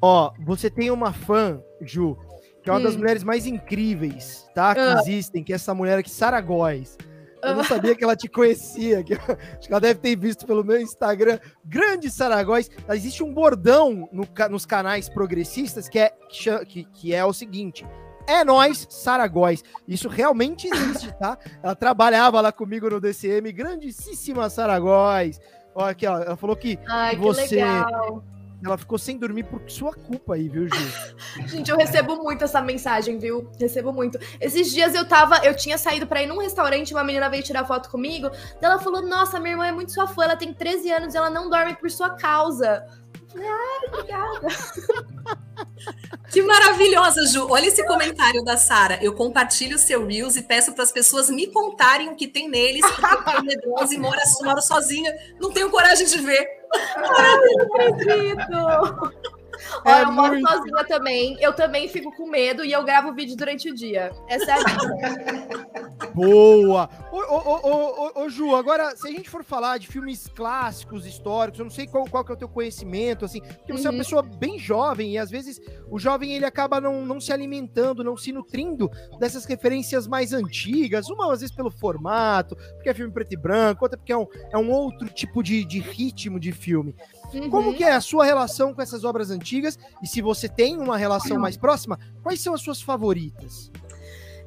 ó, você tem uma fã, Ju, que é uma das Hum. mulheres mais incríveis, tá? Que Ah. existem, que é essa mulher aqui, Sara Góes. Eu não Ah. sabia que ela te conhecia. Que, acho que ela deve ter visto pelo meu Instagram. Grande Saragóis. Existe um bordão no nos canais progressistas que é, que- que é o seguinte. É nós, Saragóis. Isso realmente existe, tá? Ela trabalhava lá comigo no DCM. Grandíssima Saragóis. Olha aqui, ó. Ela falou que Ai, que Você- legal. ela ficou sem dormir por sua culpa aí, viu, Ju? Gente, eu recebo muito essa mensagem, viu? Recebo muito. Esses dias eu tava, eu tinha saído pra ir num restaurante, uma menina veio tirar foto comigo, ela falou: "Nossa, minha irmã é muito sua fã, ela tem 13 anos e ela não dorme por sua causa". Eu falei: "Ai, obrigada". Que maravilhosa, Ju. Olha esse comentário da Sara. Eu compartilho o seu Reels e peço para as pessoas me contarem o que tem neles, porque eu medrosa e moro, moro sozinha. Não tenho coragem de ver. acredito. É eu moro muito. sozinha também. Eu também fico com medo e eu gravo vídeo durante o dia. Essa é a. Boa! Ô, ô, ô, ô, ô, ô, Ju, agora, se a gente for falar de filmes clássicos, históricos, eu não sei qual, qual que é o teu conhecimento, assim, porque você é uma Uhum. pessoa bem jovem e às vezes o jovem ele acaba não, não se alimentando, não se nutrindo dessas referências mais antigas, uma às vezes pelo formato, porque é filme preto e branco, outra porque é um, é um outro tipo de, de ritmo de filme. Como Uhum. que é a sua relação com essas obras antigas? E se você tem uma relação mais próxima, quais são as suas favoritas?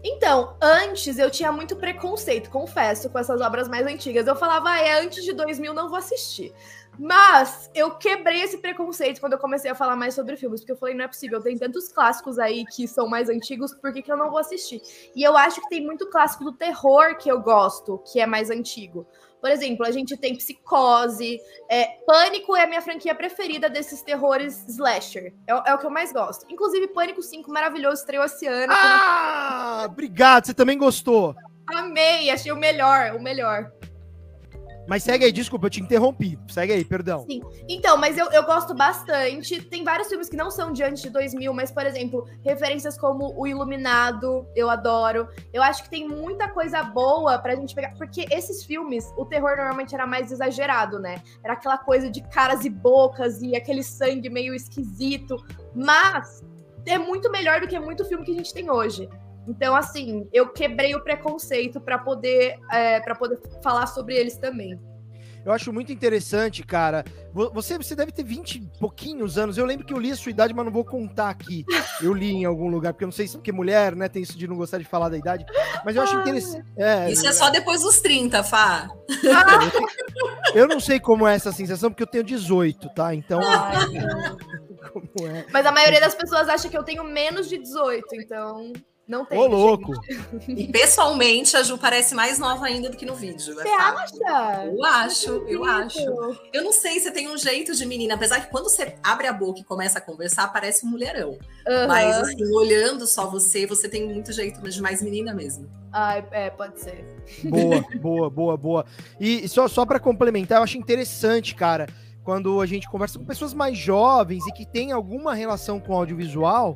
Então, antes eu tinha muito preconceito, confesso, com essas obras mais antigas. Eu falava, ah, é antes de 2000, não vou assistir. Mas eu quebrei esse preconceito quando eu comecei a falar mais sobre filmes, porque eu falei, não é possível, tem tantos clássicos aí que são mais antigos, por que, que eu não vou assistir? E eu acho que tem muito clássico do terror que eu gosto, que é mais antigo. Por exemplo, a gente tem Psicose, é, Pânico é a minha franquia preferida desses terrores slasher. É, o- é o que eu mais gosto. Inclusive, Pânico 5, maravilhoso, estreou esse ano. Ah, obrigado, você também gostou. Amei, achei o melhor, o melhor. Mas segue aí, desculpa, eu te interrompi. Segue aí, perdão. Sim. Então, mas eu, eu gosto bastante. Tem vários filmes que não são de antes de 2000, mas, por exemplo, referências como O Iluminado, eu adoro. Eu acho que tem muita coisa boa pra gente pegar. Porque esses filmes, o terror normalmente era mais exagerado, né? Era aquela coisa de caras e bocas e aquele sangue meio esquisito. Mas é muito melhor do que muito filme que a gente tem hoje. Então, assim, eu quebrei o preconceito para poder, é, para poder falar sobre eles também. Eu acho muito interessante, cara. Você, você deve ter 20 e pouquinhos anos. Eu lembro que eu li a sua idade, mas não vou contar aqui. Eu li em algum lugar, porque eu não sei se porque mulher, né, tem isso de não gostar de falar da idade. Mas eu acho interessante. É, isso é só depois dos 30, Fá. Eu não sei como é essa sensação, porque eu tenho 18, tá? Então. é. Mas a maioria das pessoas acha que eu tenho menos de 18, então. Não tem. Ô, louco! E pessoalmente, a Ju parece mais nova ainda do que no vídeo. Você acha? Eu acho, eu acho. Eu não sei se tem um jeito de menina, apesar que quando você abre a boca e começa a conversar, parece um mulherão. Uhum. Mas, assim, olhando só você, você tem muito jeito de mais menina mesmo. Ah, é, pode ser. Boa, boa, boa, boa. E só, só para complementar, eu acho interessante, cara, quando a gente conversa com pessoas mais jovens e que tem alguma relação com audiovisual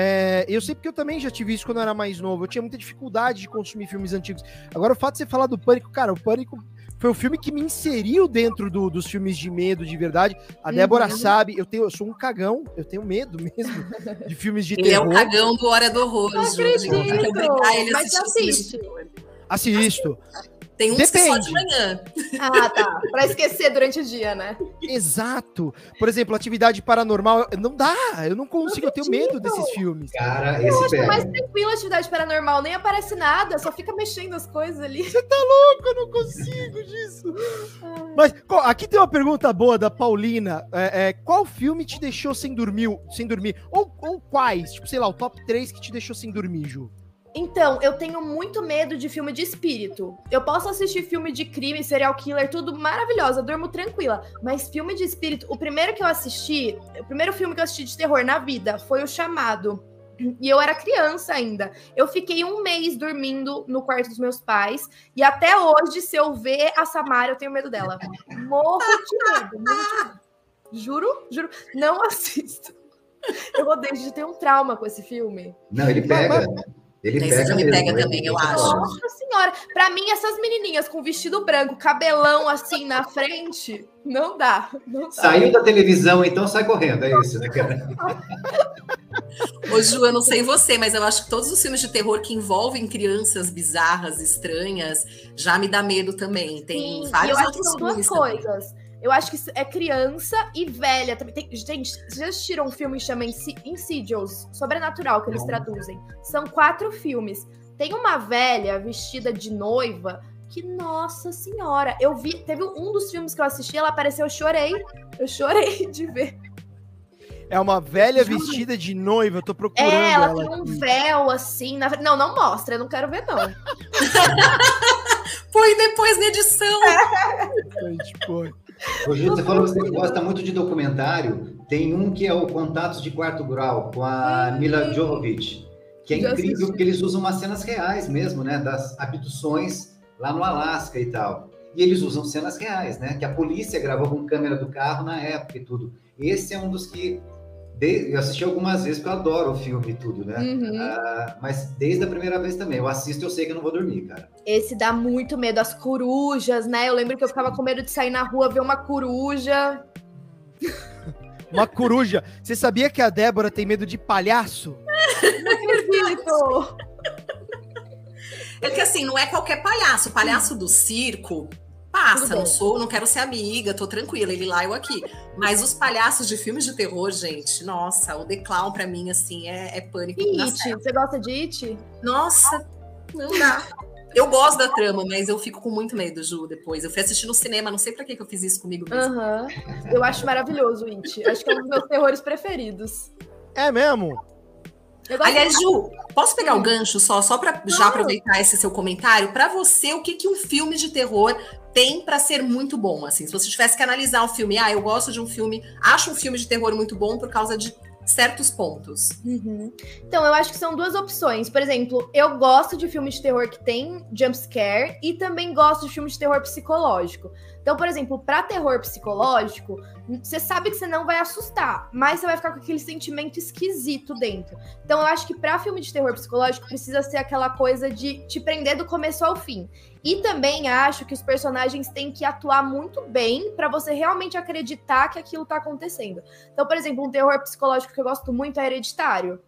é, eu sei porque eu também já tive isso quando eu era mais novo. Eu tinha muita dificuldade de consumir filmes antigos. Agora, o fato de você falar do Pânico, cara, o Pânico foi o filme que me inseriu dentro do, dos filmes de medo de verdade. A Débora uhum. sabe, eu, tenho, eu sou um cagão, eu tenho medo mesmo de filmes de ele terror. Ele é o cagão do Hora do Horror. Não acredito, mas assisto. Assisto. Tem uns Depende. que só de manhã. Ah, tá. Pra esquecer durante o dia, né? Exato. Por exemplo, atividade paranormal. Não dá. Eu não consigo. Não eu tenho medo desses filmes. Cara, eu esse acho pega. mais tranquilo atividade paranormal. Nem aparece nada. Só fica mexendo as coisas ali. Você tá louco? Eu não consigo disso. Mas aqui tem uma pergunta boa da Paulina. É, é, qual filme te deixou sem dormir? Sem dormir? Ou, ou quais? Tipo, sei lá, o top 3 que te deixou sem dormir, Ju? Então, eu tenho muito medo de filme de espírito. Eu posso assistir filme de crime, serial killer, tudo maravilhoso, eu durmo tranquila. Mas filme de espírito, o primeiro que eu assisti, o primeiro filme que eu assisti de terror na vida foi O Chamado. E eu era criança ainda. Eu fiquei um mês dormindo no quarto dos meus pais. E até hoje, se eu ver a Samara, eu tenho medo dela. Morro de medo, morro de medo. Juro, juro. Não assisto. Eu odeio de ter um trauma com esse filme. Não, ele pega. Ele pega, me pega também, eu acho. Nossa senhora, pra mim, essas menininhas com vestido branco, cabelão assim na frente, não dá. Não dá. Saiu da televisão, então sai correndo, é isso, né, cara? Ô, Ju, eu não sei você, mas eu acho que todos os filmes de terror que envolvem crianças bizarras, estranhas, já me dá medo também. Tem Sim, vários eu acho que são duas coisas. Eu acho que é criança e velha. Tem, gente, vocês já assistiram um filme que chama Insidious? Sobrenatural, que eles traduzem. São quatro filmes. Tem uma velha vestida de noiva que, nossa senhora, eu vi. Teve um dos filmes que eu assisti, ela apareceu, eu chorei. Eu chorei de ver. É uma velha Juro. vestida de noiva, eu tô procurando. É, ela, ela tem um aqui. véu assim. Na... Não, não mostra, eu não quero ver, não. Põe depois na edição. Gente, põe. Ô, Ju, você falou que você gosta muito de documentário. Tem um que é o Contatos de Quarto Grau, com a Mila Jovovich, que é incrível porque eles usam umas cenas reais mesmo, né? Das abduções lá no Alasca e tal. E eles usam cenas reais, né? Que a polícia gravou com câmera do carro na época e tudo. Esse é um dos que de, eu assisti algumas vezes porque eu adoro o filme e tudo, né? Uhum. Uh, mas desde a primeira vez também. Eu assisto eu sei que eu não vou dormir, cara. Esse dá muito medo. As corujas, né? Eu lembro que eu ficava com medo de sair na rua ver uma coruja. uma coruja. Você sabia que a Débora tem medo de palhaço? Não acredito! É que assim, não é qualquer palhaço. O palhaço do circo Passa, não sou, não quero ser amiga, tô tranquila, ele lá, eu aqui. Mas os palhaços de filmes de terror, gente, nossa, o The Clown pra mim, assim, é, é pânico. E It, você gosta de It? Nossa, não dá. Eu gosto da trama, mas eu fico com muito medo, Ju, depois. Eu fui assistir no cinema, não sei pra que, que eu fiz isso comigo mesmo. Uhum. Eu acho maravilhoso o It. Acho que é um dos meus terrores preferidos. É mesmo? Aliás, Ju, posso pegar o gancho só, só para já aproveitar esse seu comentário? Para você, o que, que um filme de terror tem para ser muito bom? Assim, se você tivesse que analisar um filme, ah, eu gosto de um filme, acho um filme de terror muito bom por causa de certos pontos. Uhum. Então, eu acho que são duas opções. Por exemplo, eu gosto de filmes de terror que tem jumpscare e também gosto de filmes de terror psicológico. Então, por exemplo, para terror psicológico, você sabe que você não vai assustar, mas você vai ficar com aquele sentimento esquisito dentro. Então, eu acho que para filme de terror psicológico precisa ser aquela coisa de te prender do começo ao fim. E também acho que os personagens têm que atuar muito bem para você realmente acreditar que aquilo tá acontecendo. Então, por exemplo, um terror psicológico que eu gosto muito é Hereditário.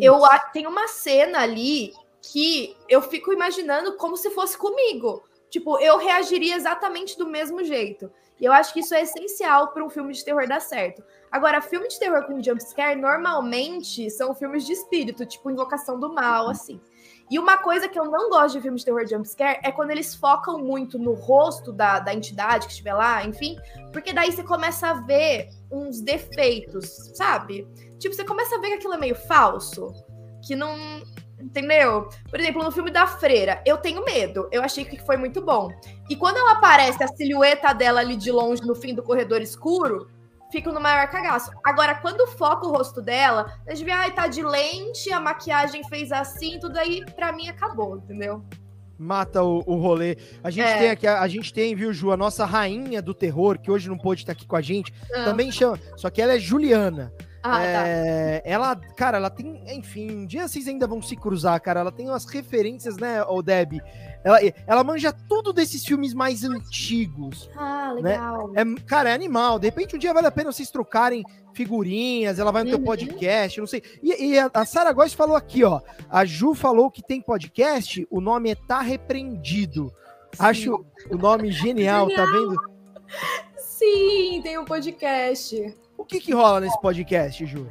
Eu tenho uma cena ali que eu fico imaginando como se fosse comigo. Tipo, eu reagiria exatamente do mesmo jeito. E eu acho que isso é essencial para um filme de terror dar certo. Agora, filme de terror com jumpscare normalmente são filmes de espírito, tipo Invocação do Mal, assim. E uma coisa que eu não gosto de filmes de terror jumpscare é quando eles focam muito no rosto da, da entidade que estiver lá, enfim, porque daí você começa a ver uns defeitos, sabe? Tipo, você começa a ver que aquilo é meio falso, que não. Entendeu? Por exemplo, no filme da Freira, eu tenho medo. Eu achei que foi muito bom. E quando ela aparece a silhueta dela ali de longe no fim do corredor escuro, fico no maior cagaço. Agora, quando foca o rosto dela, a gente vê, ai, tá de lente, a maquiagem fez assim, tudo aí, pra mim, acabou, entendeu? Mata o, o rolê. A gente É. tem aqui, a, a gente tem, viu, Ju, a nossa rainha do terror, que hoje não pôde estar aqui com a gente, Ah. também chama. Só que ela é Juliana. Ah, tá. É, Ela, cara, ela tem, enfim, um dia vocês ainda vão se cruzar, cara. Ela tem umas referências, né, o Deb? Ela, ela manja tudo desses filmes mais antigos. Ah, legal. É, cara, é animal. De repente, um dia vale a pena vocês trocarem figurinhas. Ela vai no teu Uhum. podcast, não sei. E, e a, a Sara Góes falou aqui, ó. A Ju falou que tem podcast. O nome é Tá Repreendido. Acho o nome genial, tá vendo? Sim, tem um podcast. O que que rola nesse podcast, Ju?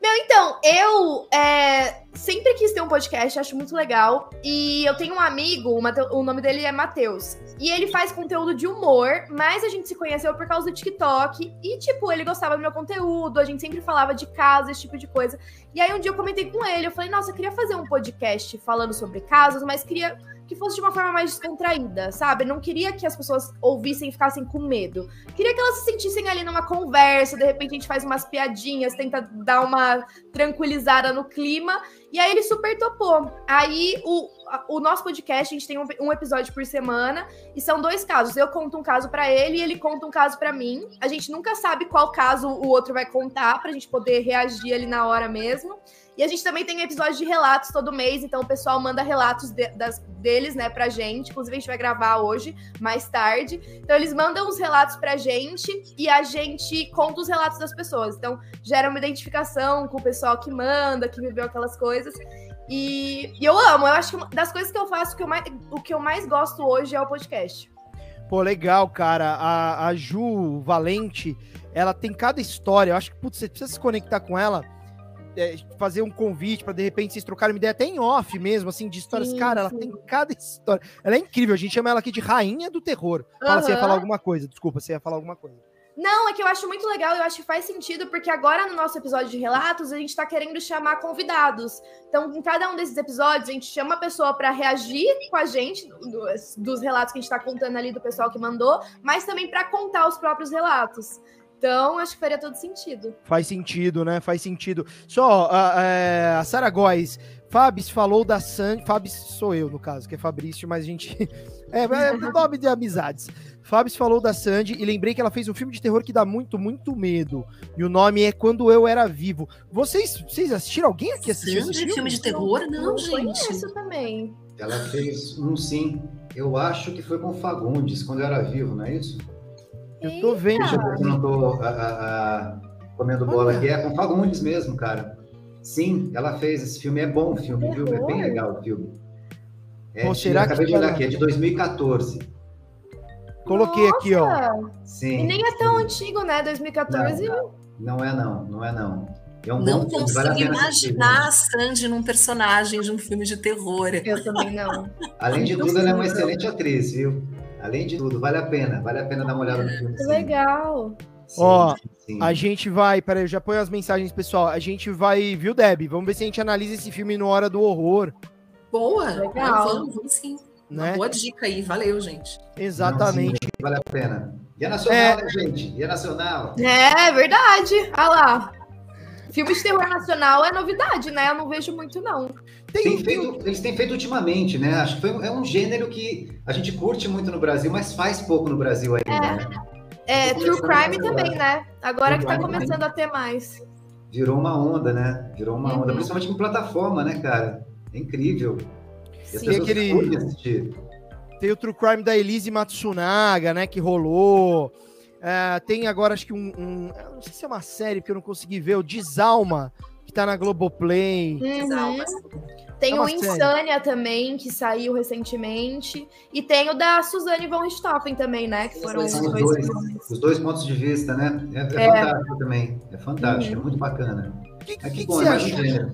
Meu, então, eu é, sempre quis ter um podcast, acho muito legal. E eu tenho um amigo, o, o nome dele é Matheus. E ele faz conteúdo de humor, mas a gente se conheceu por causa do TikTok. E, tipo, ele gostava do meu conteúdo, a gente sempre falava de casa, esse tipo de coisa. E aí um dia eu comentei com ele, eu falei, nossa, eu queria fazer um podcast falando sobre casos, mas queria que fosse de uma forma mais descontraída, sabe? Não queria que as pessoas ouvissem e ficassem com medo. Queria que elas se sentissem ali numa conversa, de repente a gente faz umas piadinhas, tenta dar uma tranquilizada no clima. E aí ele super topou. Aí o, o nosso podcast, a gente tem um, um episódio por semana, e são dois casos. Eu conto um caso pra ele e ele conta um caso pra mim. A gente nunca sabe qual caso o outro vai contar pra gente poder reagir ali na hora mesmo. E a gente também tem episódio de relatos todo mês, então o pessoal manda relatos de- das, deles, né, pra gente. Inclusive, a gente vai gravar hoje, mais tarde. Então, eles mandam os relatos pra gente e a gente conta os relatos das pessoas. Então, gera uma identificação com o pessoal que manda, que viveu aquelas coisas. E, e eu amo, eu acho que das coisas que eu faço, que eu mais, o que eu mais gosto hoje é o podcast. Pô, legal, cara. A, a Ju Valente, ela tem cada história. Eu acho que, putz, você precisa se conectar com ela. É, fazer um convite pra de repente vocês trocarem uma ideia até em off mesmo, assim, de histórias. Sim, cara, ela sim. tem cada história. Ela é incrível, a gente chama ela aqui de rainha do terror. Fala, você ia falar alguma coisa, desculpa, você ia falar alguma coisa. Não, é que eu acho muito legal, eu acho que faz sentido, porque agora no nosso episódio de relatos, a gente tá querendo chamar convidados. Então, em cada um desses episódios, a gente chama a pessoa para reagir com a gente, do- dos relatos que a gente tá contando ali do pessoal que mandou, mas também para contar os próprios relatos. Então, acho que faria todo sentido. Faz sentido, né? Faz sentido. Só, a, é, a Sara Góes, Fabs falou da Sandy. Fabs sou eu, no caso, que é Fabrício, mas a gente. É, é nome de amizades. Fabs falou da Sandy e lembrei que ela fez um filme de terror que dá muito, muito medo. E o nome é Quando Eu Era Vivo. Vocês, vocês assistiram? Alguém aqui assistiu esse Sandy, filme? filme de terror? Não, Não gente. conheço também. Ela fez um sim. Eu acho que foi com o Fagundes, quando eu era vivo, não é isso? Eu tô vendo. Deixa eu ver se eu não tô a- a- a- comendo bola aqui. É com Fagundes mesmo, cara. Sim, ela fez. Esse filme é bom, o filme, viu? É bem legal o filme. É, de- será eu acabei que de olhar aqui, é de 2014. Coloquei aqui, ó. Nossa! Sim. E nem é tão antigo, né? 2014. Não é não, não é não. É um Não bom filme, consigo assistir, imaginar a Sandy num personagem de um filme de terror. Eu também não. Além de tudo, ela é uma excelente atriz, viu? Além de tudo, vale a pena. Vale a pena dar uma olhada no filme. Sim. legal. Sim, Ó, sim. A gente vai, peraí, eu já ponho as mensagens, pessoal. A gente vai, viu, Deb? Vamos ver se a gente analisa esse filme no Hora do Horror, Boa! Legal. Vamos, vamos sim. Uma né? boa dica aí, valeu, gente. Exatamente. Não, sim, vale a pena. E é nacional, É. né, gente? E é nacional. É verdade. Olha lá. Filme de terror nacional é novidade, né? Eu não vejo muito, não. Tem, Tem feito, eles têm feito ultimamente, né? Acho que foi, é um gênero que a gente curte muito no Brasil, mas faz pouco no Brasil ainda, né? É, Tô True Crime agora. também, né? Agora True que tá começando a ter mais. Virou uma onda, né? Virou uma onda, Uhum. principalmente com plataforma, né, cara? É incrível. E Sim. Aquele-. Tem o True Crime da Elise Matsunaga, né? Que rolou. É, tem agora, acho que um, um- Não sei se é uma série, porque eu não consegui ver. O Desalma, que tá na Globoplay. Uhum. Desalma. Tem É o uma série. Insânia também, que saiu recentemente. E tem o da Suzane von Richthofen também, né? Que foram os dois dois, os dois pontos de vista, né? É, é É. fantástico também. É fantástico, Uhum. é muito bacana. O que, É que, que bom, você é achou?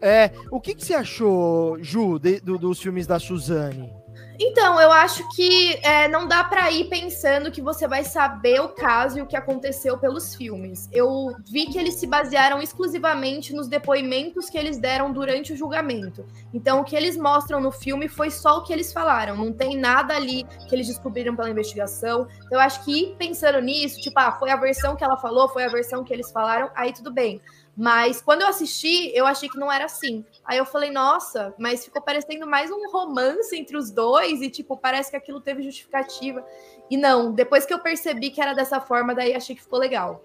É, o que, que você achou, Ju, de- do- dos filmes da Suzane? Então, eu acho que é, não dá pra ir pensando que você vai saber o caso e o que aconteceu pelos filmes. Eu vi que eles se basearam exclusivamente nos depoimentos que eles deram durante o julgamento. Então, o que eles mostram no filme foi só o que eles falaram. Não tem nada ali que eles descobriram pela investigação. Então, eu acho que ir pensando nisso, tipo, ah, foi a versão que ela falou, foi a versão que eles falaram, aí tudo bem. Mas quando eu assisti, eu achei que não era assim. Aí eu falei, nossa, mas ficou parecendo mais um romance entre os dois e, tipo, parece que aquilo teve justificativa. E não, depois que eu percebi que era dessa forma, daí achei que ficou legal.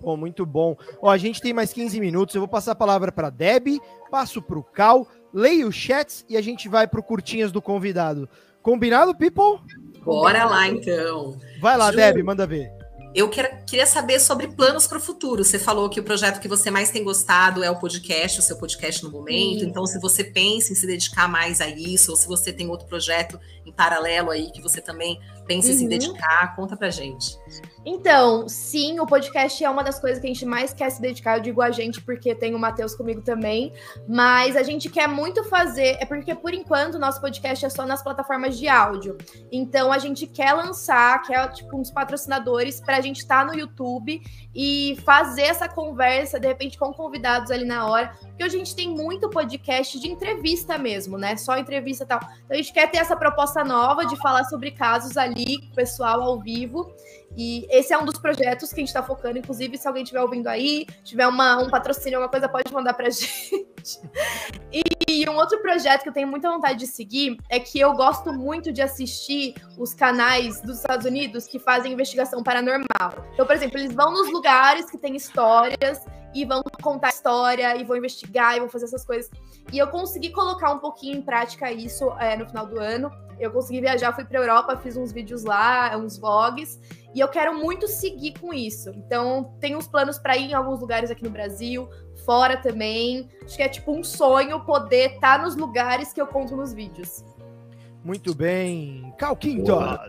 Pô, muito bom. Ó, a gente tem mais 15 minutos. Eu vou passar a palavra para Deb, passo para o Cal, leio os chats e a gente vai pro curtinhas do convidado. Combinado, people? Bora lá, então. Vai lá, Ju. Deb, manda ver. Eu quer- queria saber sobre planos para o futuro. Você falou que o projeto que você mais tem gostado é o podcast, o seu podcast no momento. Sim. Então, se você pensa em se dedicar mais a isso, ou se você tem outro projeto em paralelo aí que você também pensa em se Uhum. dedicar, conta pra gente. Então, sim, o podcast é uma das coisas que a gente mais quer se dedicar. Eu digo a gente porque tem o Matheus comigo também. Mas a gente quer muito fazer. É porque, por enquanto, o nosso podcast é só nas plataformas de áudio. Então, a gente quer lançar, quer, tipo, uns patrocinadores pra gente estar no YouTube e fazer essa conversa, de repente, com convidados ali na hora. Porque a gente tem muito podcast de entrevista mesmo, né? Só entrevista e tal. Então, a gente quer ter essa proposta nova de falar sobre casos ali, pessoal ao vivo. E esse é um dos projetos que a gente está focando. Inclusive, se alguém estiver ouvindo aí, tiver uma, um patrocínio, alguma coisa, pode mandar pra gente. E um outro projeto que eu tenho muita vontade de seguir é que eu gosto muito de assistir os canais dos Estados Unidos que fazem investigação paranormal. Então, por exemplo, eles vão nos lugares que tem histórias e vão contar história e vão investigar e vão fazer essas coisas. E eu consegui colocar um pouquinho em prática isso é, no final do ano. Eu consegui viajar, fui para Europa, fiz uns vídeos lá, uns vlogs, e eu quero muito seguir com isso. Então, tenho uns planos para ir em alguns lugares aqui no Brasil, fora também. Acho que é tipo um sonho poder estar nos lugares que eu conto nos vídeos. Muito bem. Cal Quintas. Boa.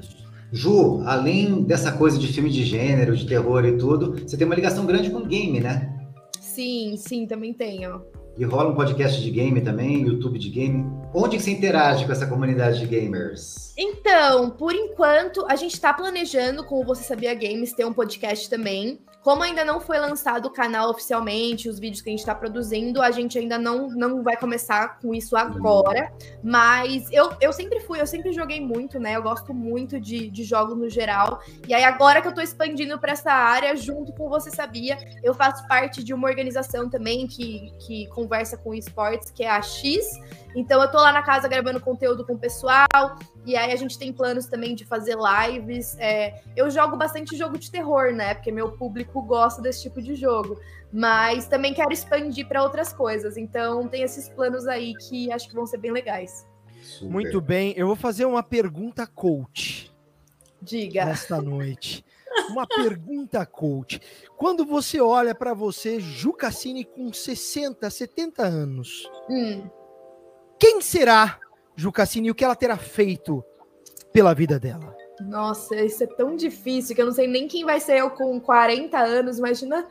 Ju, além dessa coisa de filme de gênero, de terror e tudo, você tem uma ligação grande com game, né? Sim, sim, também tenho. E rola um podcast de game também, YouTube de game. Onde que você interage com essa comunidade de gamers? Então, por enquanto, a gente tá planejando com o Você Sabia Games ter um podcast também. Como ainda não foi lançado o canal oficialmente, os vídeos que a gente tá produzindo, a gente ainda não, não vai começar com isso agora. Mas eu, eu sempre fui, eu sempre joguei muito, né? Eu gosto muito de, de jogos no geral. E aí, agora que eu tô expandindo para essa área, junto com Você Sabia, eu faço parte de uma organização também que, que conversa com esportes, que é a X. Então eu tô lá na casa gravando conteúdo com o pessoal, e aí a gente tem planos também de fazer lives. É, eu jogo bastante jogo de terror, né? Porque meu público gosta desse tipo de jogo. Mas também quero expandir para outras coisas. Então tem esses planos aí que acho que vão ser bem legais. Super. Muito bem. Eu vou fazer uma pergunta coach Diga. nesta noite. Uma pergunta coach. Quando você olha para você, Ju Cassini, com 60, 70 anos, Hum. Quem será Ju Cassini e o que ela terá feito pela vida dela? Nossa, isso é tão difícil que eu não sei nem quem vai ser eu com 40 anos, imagina.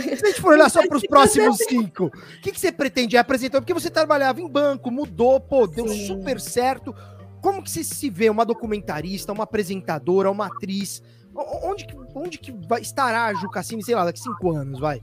Se a gente for olhar só para os próximos cinco, o que, que você pretende? É apresentar? Porque você trabalhava em banco, mudou, pô, deu Sim. super certo. Como que você se vê? Uma documentarista, uma apresentadora, uma atriz? Onde que, onde que vai, estará a Ju Cassini, sei lá, daqui cinco anos, vai?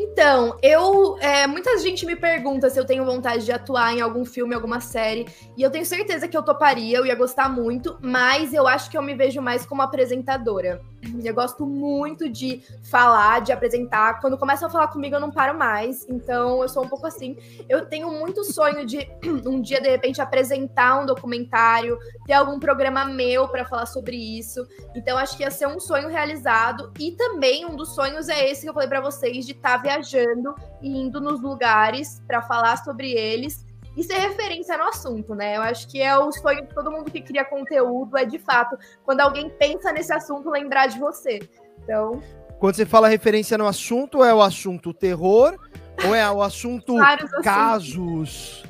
Então, eu. é, muita gente me pergunta se eu tenho vontade de atuar em algum filme, alguma série. E eu tenho certeza que eu toparia, eu ia gostar muito, mas eu acho que eu me vejo mais como apresentadora. Eu gosto muito de falar, de apresentar. Quando começam a falar comigo, eu não paro mais. Então, eu sou um pouco assim. Eu tenho muito sonho de um dia, de repente, apresentar um documentário, ter algum programa meu para falar sobre isso. Então, acho que ia ser um sonho realizado. E também um dos sonhos é esse que eu falei para vocês, de estar viajando e indo nos lugares para falar sobre eles e ser referência no assunto, né? Eu acho que é o sonho de todo mundo que cria conteúdo, é de fato, quando alguém pensa nesse assunto, lembrar de você. Então, Quando você fala referência no assunto, é o assunto terror Ou é o assunto casos?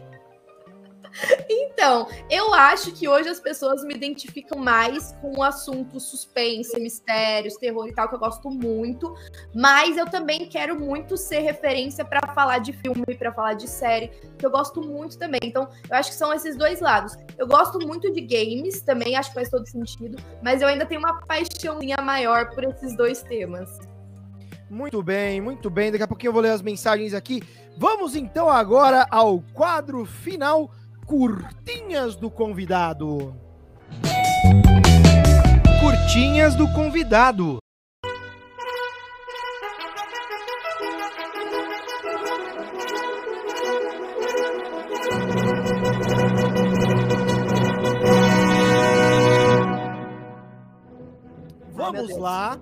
Então, eu acho que hoje as pessoas me identificam mais com o assunto suspense, mistérios, terror e tal, que eu gosto muito. Mas eu também quero muito ser referência pra falar de filme, pra falar de série, que eu gosto muito também. Então, eu acho que são esses dois lados. Eu gosto muito de games também, acho que faz todo sentido. Mas eu ainda tenho uma paixãozinha maior por esses dois temas. Muito bem, muito bem. Daqui a pouquinho eu vou ler as mensagens aqui. Vamos então agora ao quadro final Curtinhas do Convidado. Curtinhas do Convidado. Vamos lá.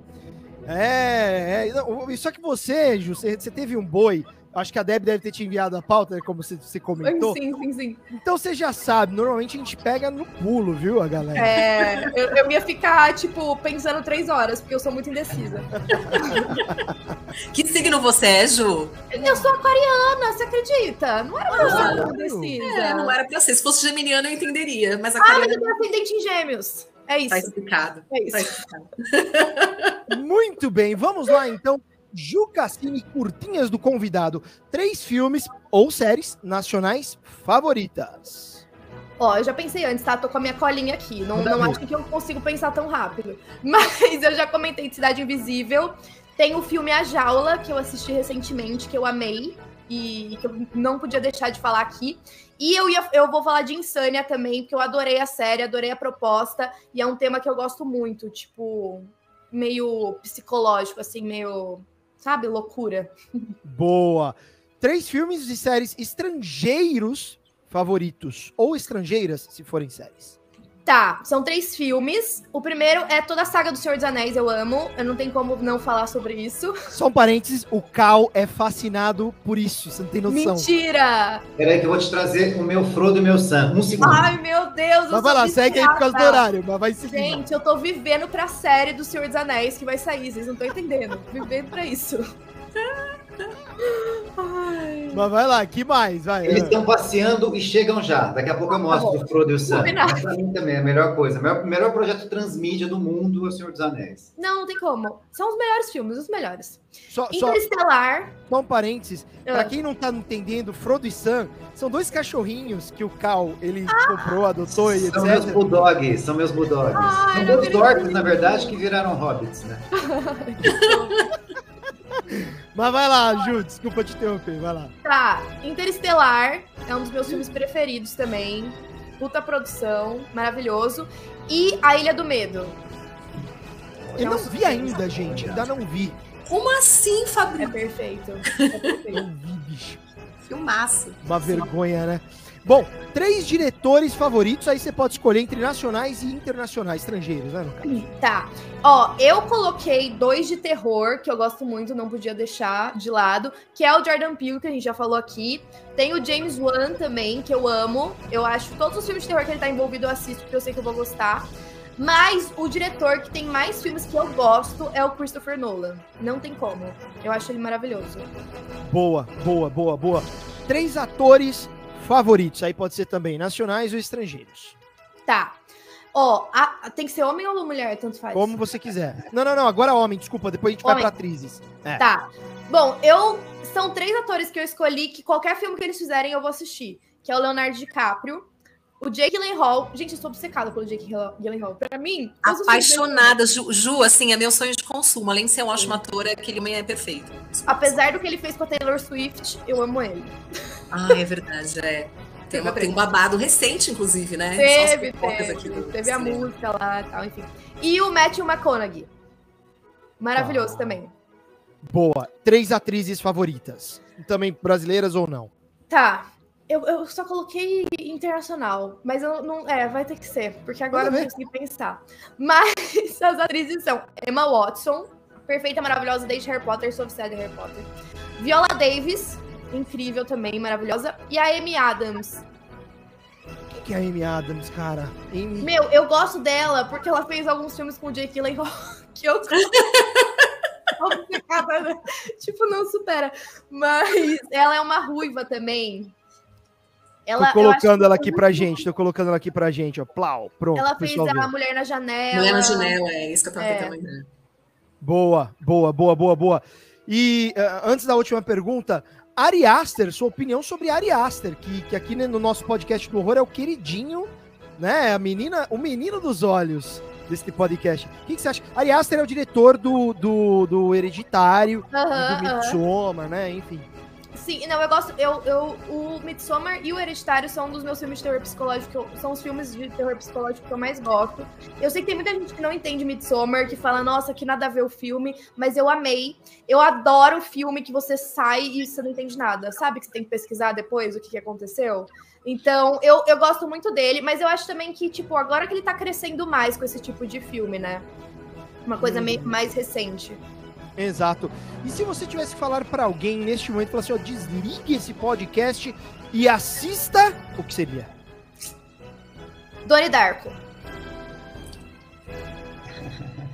É, é, só que você, Ju, você, você teve um boi. Acho que a Deb deve ter te enviado a pauta, como você, você comentou. Sim, sim, sim. Então você já sabe, normalmente a gente pega no pulo, viu, a galera? É, eu, eu ia ficar, tipo, pensando três horas, porque eu sou muito indecisa. Que signo você é, Ju? Eu sou aquariana, você acredita? Não era pra Ah, indecisa. É, não era pra ser. Se fosse geminiano, eu entenderia. Mas a Ah, mas eu tenho ascendente em gêmeos. É isso. tá explicado. É isso. Tá explicado. Muito bem, vamos lá então. Ju Cassini, curtinhas do convidado. Três filmes ou séries nacionais favoritas. Ó, eu já pensei antes, tá? Tô com a minha colinha aqui. Não, não acho que eu consigo pensar tão rápido. Mas eu já comentei de Cidade Invisível. Tem o filme A Jaula, que eu assisti recentemente, que eu amei. E que eu não podia deixar de falar aqui. E eu, ia, eu vou falar de Insânia também, porque eu adorei a série, adorei a proposta. E é um tema que eu gosto muito, tipo, meio psicológico, assim, meio. Sabe, loucura. Boa. Três filmes e séries estrangeiros favoritos. Ou estrangeiras, se forem séries. Tá, são três filmes. O primeiro é toda a saga do Senhor dos Anéis, eu amo. Eu não tenho como não falar sobre isso. Só um parênteses, o Cal é fascinado por isso, você não tem noção. Mentira! Peraí que eu vou te trazer o meu Frodo e o meu Sam. Um segundo. Ai, meu Deus, eu Mas vai lá, segue aí por causa do horário, mas vai seguir. Gente, eu tô vivendo pra série do Senhor dos Anéis que vai sair, vocês não estão entendendo. Vivendo pra isso. Ai. Mas vai lá, que mais? Vai. Eles é. estão passeando e chegam já. Daqui a pouco eu mostro Tá bom. o Frodo e o Sam. Pra mim também é a melhor coisa. O melhor, melhor projeto transmídia do mundo é o Senhor dos Anéis. Não, não tem como. São os melhores filmes, os melhores. Só, só, Interestelar. só um parênteses. Pra Ah. quem não tá entendendo, Frodo e Sam são dois cachorrinhos que o Cal ele comprou, adotou e São meus etc. bulldogs, são meus bulldogs. Ai, são dois orcs, na verdade, que viraram hobbits, né? Mas vai lá, Ju, desculpa te interromper, vai lá. Tá, Interestelar é um dos meus filmes preferidos também. Puta produção, maravilhoso. E A Ilha do Medo. Eu É não vi ainda, gente, ainda não vi. Como assim, É Fabrício? perfeito. É perfeito. Não vi, bicho. Filmaço. Uma vergonha, né? Bom, três diretores favoritos, aí você pode escolher entre nacionais e internacionais, estrangeiros, né, no caso? Tá. Ó, eu coloquei dois de terror, que eu gosto muito, não podia deixar de lado, que é o Jordan Peele, que a gente já falou aqui. Tem o James Wan também, que eu amo. Eu acho que todos os filmes de terror que ele tá envolvido eu assisto, porque eu sei que eu vou gostar. Mas o diretor que tem mais filmes que eu gosto é o Christopher Nolan. Não tem como. Eu acho ele maravilhoso. Boa, boa, boa, boa. Três atores favoritos, aí pode ser também nacionais ou estrangeiros. Tá. Ó, tem que ser homem ou mulher, tanto faz. Como você quiser. Não, não, não, agora homem, desculpa, depois a gente vai Homem. pra atrizes. É. Tá. Bom, eu. São três atores que eu escolhi que qualquer filme que eles fizerem eu vou assistir. Que é o Leonardo DiCaprio, o Jake Gyllenhaal. Gente, eu sou obcecada pelo Jake Gyllenhaal. Pra mim, Apaixonada. Ju, Ju, assim, é meu sonho de consumo. Além de ser um ótimo ator, aquele homem é perfeito. Apesar do que ele fez com a Taylor Swift, eu amo ele. Ah, é verdade, é. Tem, uma- tem um babado recente, inclusive, né? Teve, teve. aqui do Teve a cinema. música lá e tal, enfim. E o Matthew McConaughey. Maravilhoso Ah. também. Boa. Três atrizes favoritas. Também brasileiras ou não? Tá. Eu, eu só coloquei internacional, mas eu não. É, vai ter que ser, porque agora eu não consegui pensar. Mas as atrizes são Emma Watson, perfeita, maravilhosa desde Harry Potter, sou viciada em Harry Potter. Viola Davis, incrível também, maravilhosa. E a Amy Adams. Quem que é a Amy Adams, cara? Amy... Meu, eu gosto dela porque ela fez alguns filmes com o Jake Gyllenhaal que eu né? tipo, não supera. Mas ela é uma ruiva também. Ela, tô colocando ela aqui pra gente, tô colocando ela aqui pra gente, ó. Plau, pronto. Ela fez a Mulher na Janela. Mulher na Janela, é isso que eu tava é. tentando né? Boa, boa, boa, boa, boa. E uh, antes da última pergunta, Ari Aster, sua opinião sobre Ari Aster, que, que aqui no nosso podcast do horror é o queridinho, né? A menina, o menino dos olhos desse podcast. O que, que você acha? Ari Aster é o diretor do, do, do Hereditário, uh -huh, do Midsommar, uh -huh. né? Enfim. Sim, não, eu gosto. Eu, eu, o Midsommar e o Hereditário são um dos meus filmes de terror psicológico. São os filmes de terror psicológico que eu mais gosto. Eu sei que tem muita gente que não entende Midsommar, que fala, nossa, que nada a ver o filme, mas eu amei. Eu adoro filme que você sai e você não entende nada. Sabe que você tem que pesquisar depois o que, que aconteceu? Então, eu, eu gosto muito dele, mas eu acho também que, tipo, agora que ele tá crescendo mais com esse tipo de filme, né? Uma coisa meio mais recente. Exato. E se você tivesse que falar para alguém neste momento, falar assim, ó, desligue esse podcast e assista, o que seria? Doni Darko.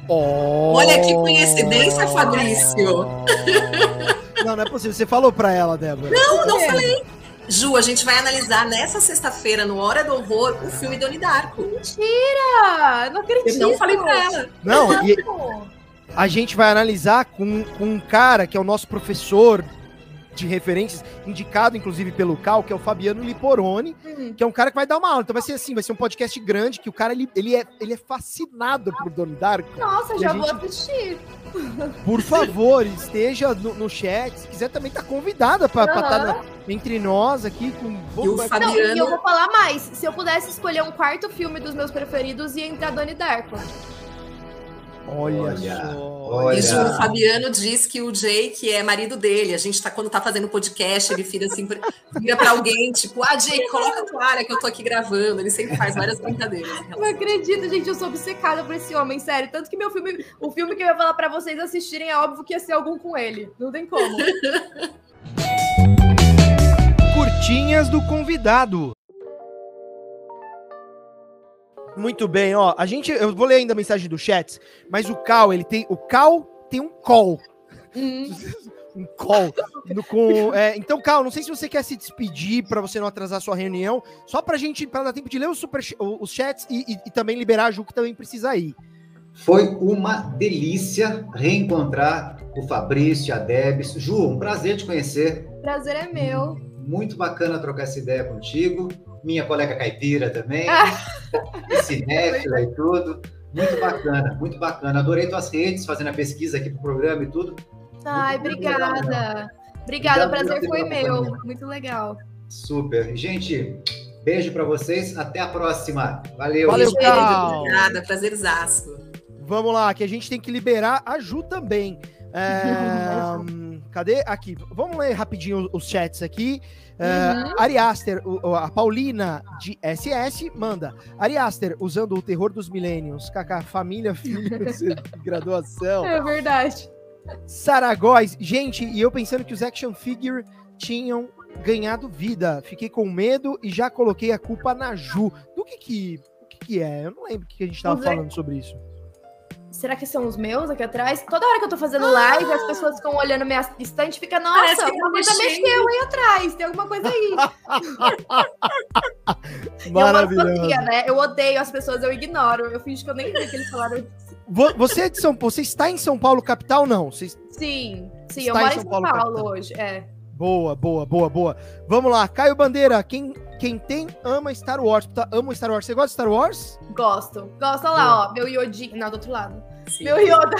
Oh. Olha que coincidência, Fabrício. Não, não é possível. Você falou para ela, Débora. Não, não falei. Ju, a gente vai analisar nessa sexta-feira, no Hora do Horror, o filme Doni Darko. Mentira! Não acredito. Eu não falei pra ela. Não, e, a gente vai analisar com, com um cara que é o nosso professor de referências, indicado inclusive pelo Cal, que é o Fabiano Liporoni, uhum. que é um cara que vai dar uma aula. Então vai ser assim, vai ser um podcast grande, que o cara ele, ele, é, ele é fascinado por Donnie Darko. Nossa, já gente... vou assistir. Por favor, esteja no, no, chat. Se quiser também tá convidada para uhum. estar tá entre nós aqui com e o Fabiano... Não, e eu vou falar mais. Se eu pudesse escolher um quarto filme dos meus preferidos, ia entrar Donnie Darko. Olha, olha só. Olha. Isso, o Fabiano diz que o Jake é marido dele. A gente tá, quando tá fazendo podcast, ele vira assim, vira pra alguém, tipo, ah, Jake, coloca a toalha que eu tô aqui gravando. Ele sempre faz várias brincadeiras. Não acredito, gente, eu sou obcecada por esse homem, sério. Tanto que meu filme, o filme que eu ia falar pra vocês assistirem é óbvio que ia ser algum com ele. Não tem como. Curtinhas do convidado. Muito bem, ó. A gente, eu vou ler ainda a mensagem do chat, mas o Cal, ele tem, o Cal tem um call. Hum. um call. No, com, é, então, Cal, não sei se você quer se despedir para você não atrasar a sua reunião, só pra gente, para dar tempo de ler os, super, os chats e, e, e, também liberar a Ju, que também precisa ir. Foi uma delícia reencontrar o Fabrício, a Debs. Ju, um prazer te conhecer. Prazer é meu. Muito bacana trocar essa ideia contigo minha colega caipira também, ah. cinéfila e tudo. Muito bacana, muito bacana. Adorei tuas redes, fazendo a pesquisa aqui pro programa e tudo. Ai, muito obrigada. Legal. Obrigada, o prazer foi meu. Muito legal. Super. Gente, beijo para vocês. Até a próxima. Valeu. Valeu, Cal. Obrigada, prazerzaço. Vamos lá, que a gente tem que liberar a Ju também. É, cadê? Aqui. Vamos ler rapidinho os chats aqui. Uh, uhum. Ari Aster, o, a Paulina de SS manda. Ari Aster, usando o terror dos milênios. KK, família, filho, graduação. É verdade. Saragóis, gente, e eu pensando que os action figure tinham ganhado vida. Fiquei com medo e já coloquei a culpa na Ju. Do que que, que, que é? Eu não lembro o que a gente estava falando sobre isso será que são os meus aqui atrás? Toda hora que eu tô fazendo live, ah! as pessoas ficam olhando minha estante e fica, nossa, alguma coisa mexeu aí atrás, tem alguma coisa aí. Maravilhoso. Eu, né? eu odeio as pessoas, eu ignoro, eu fingo que eu nem vi que eles falaram Você é de São Paulo, você está em São Paulo capital não? Você sim, sim, eu moro em São, Paulo, Paulo hoje, é. Boa, boa, boa, boa. Vamos lá, Caio Bandeira, quem, quem tem ama Star Wars. Tá, ama Star Wars. Você gosta de Star Wars? Gosto. Gosta lá, ó. Meu Yodinho. Não, do outro lado. Sim. Meu Yoda.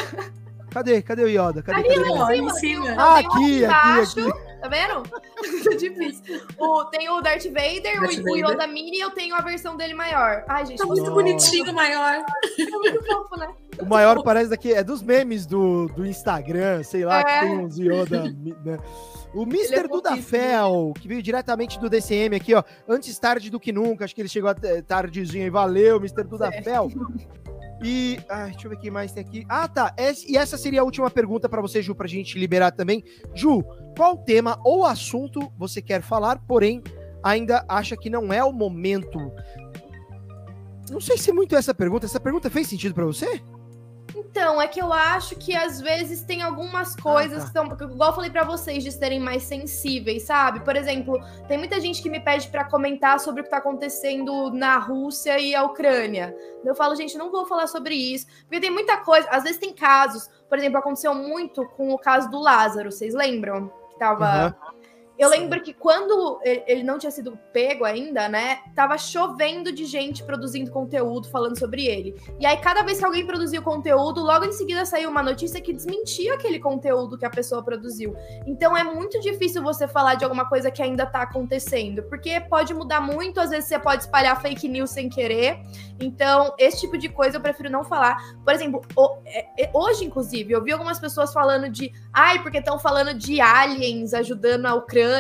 Cadê? Cadê o Yoda? Cadê, ali, cadê, em cima. Ah, aqui, aqui, aqui. Tá vendo? difícil. O, tem o Darth Vader, Darth o, Vader. o Yoda Mini e eu tenho a versão dele maior. Ai, gente. Tá muito nossa. bonitinho maior. É muito fofo, né? O maior parece daqui, é dos memes do, do Instagram, sei lá, é. que tem uns Yoda, né? O Mr. É Dudafel, que veio diretamente do DCM aqui, ó. Antes tarde do que nunca. Acho que ele chegou tardezinho aí. Valeu, Mr. Dudafel. E. Ai, deixa eu ver o que mais tem aqui. Ah, tá. E essa seria a última pergunta para você, Ju, pra gente liberar também. Ju, qual tema ou assunto você quer falar, porém ainda acha que não é o momento? Não sei se é muito essa pergunta. Essa pergunta fez sentido para você? Então, é que eu acho que às vezes tem algumas coisas tá. que. Igual eu falei pra vocês, de serem mais sensíveis, sabe? Por exemplo, tem muita gente que me pede pra comentar sobre o que tá acontecendo na Rússia e a Ucrânia. Eu falo, gente, não vou falar sobre isso. Porque tem muita coisa. Às vezes tem casos. Por exemplo, aconteceu muito com o caso do Lázaro, vocês lembram? Que tava. Aham. Eu lembro que quando ele não tinha sido pego ainda, né? Tava chovendo de gente produzindo conteúdo falando sobre ele. E aí, cada vez que alguém produzia o conteúdo, logo em seguida saiu uma notícia que desmentia aquele conteúdo que a pessoa produziu. Então é muito difícil você falar de alguma coisa que ainda tá acontecendo, porque pode mudar muito, às vezes você pode espalhar fake news sem querer. Então, esse tipo de coisa eu prefiro não falar. Por exemplo, é- é- hoje, inclusive, eu vi algumas pessoas falando de ai, porque estão falando de aliens ajudando a Ucrânia,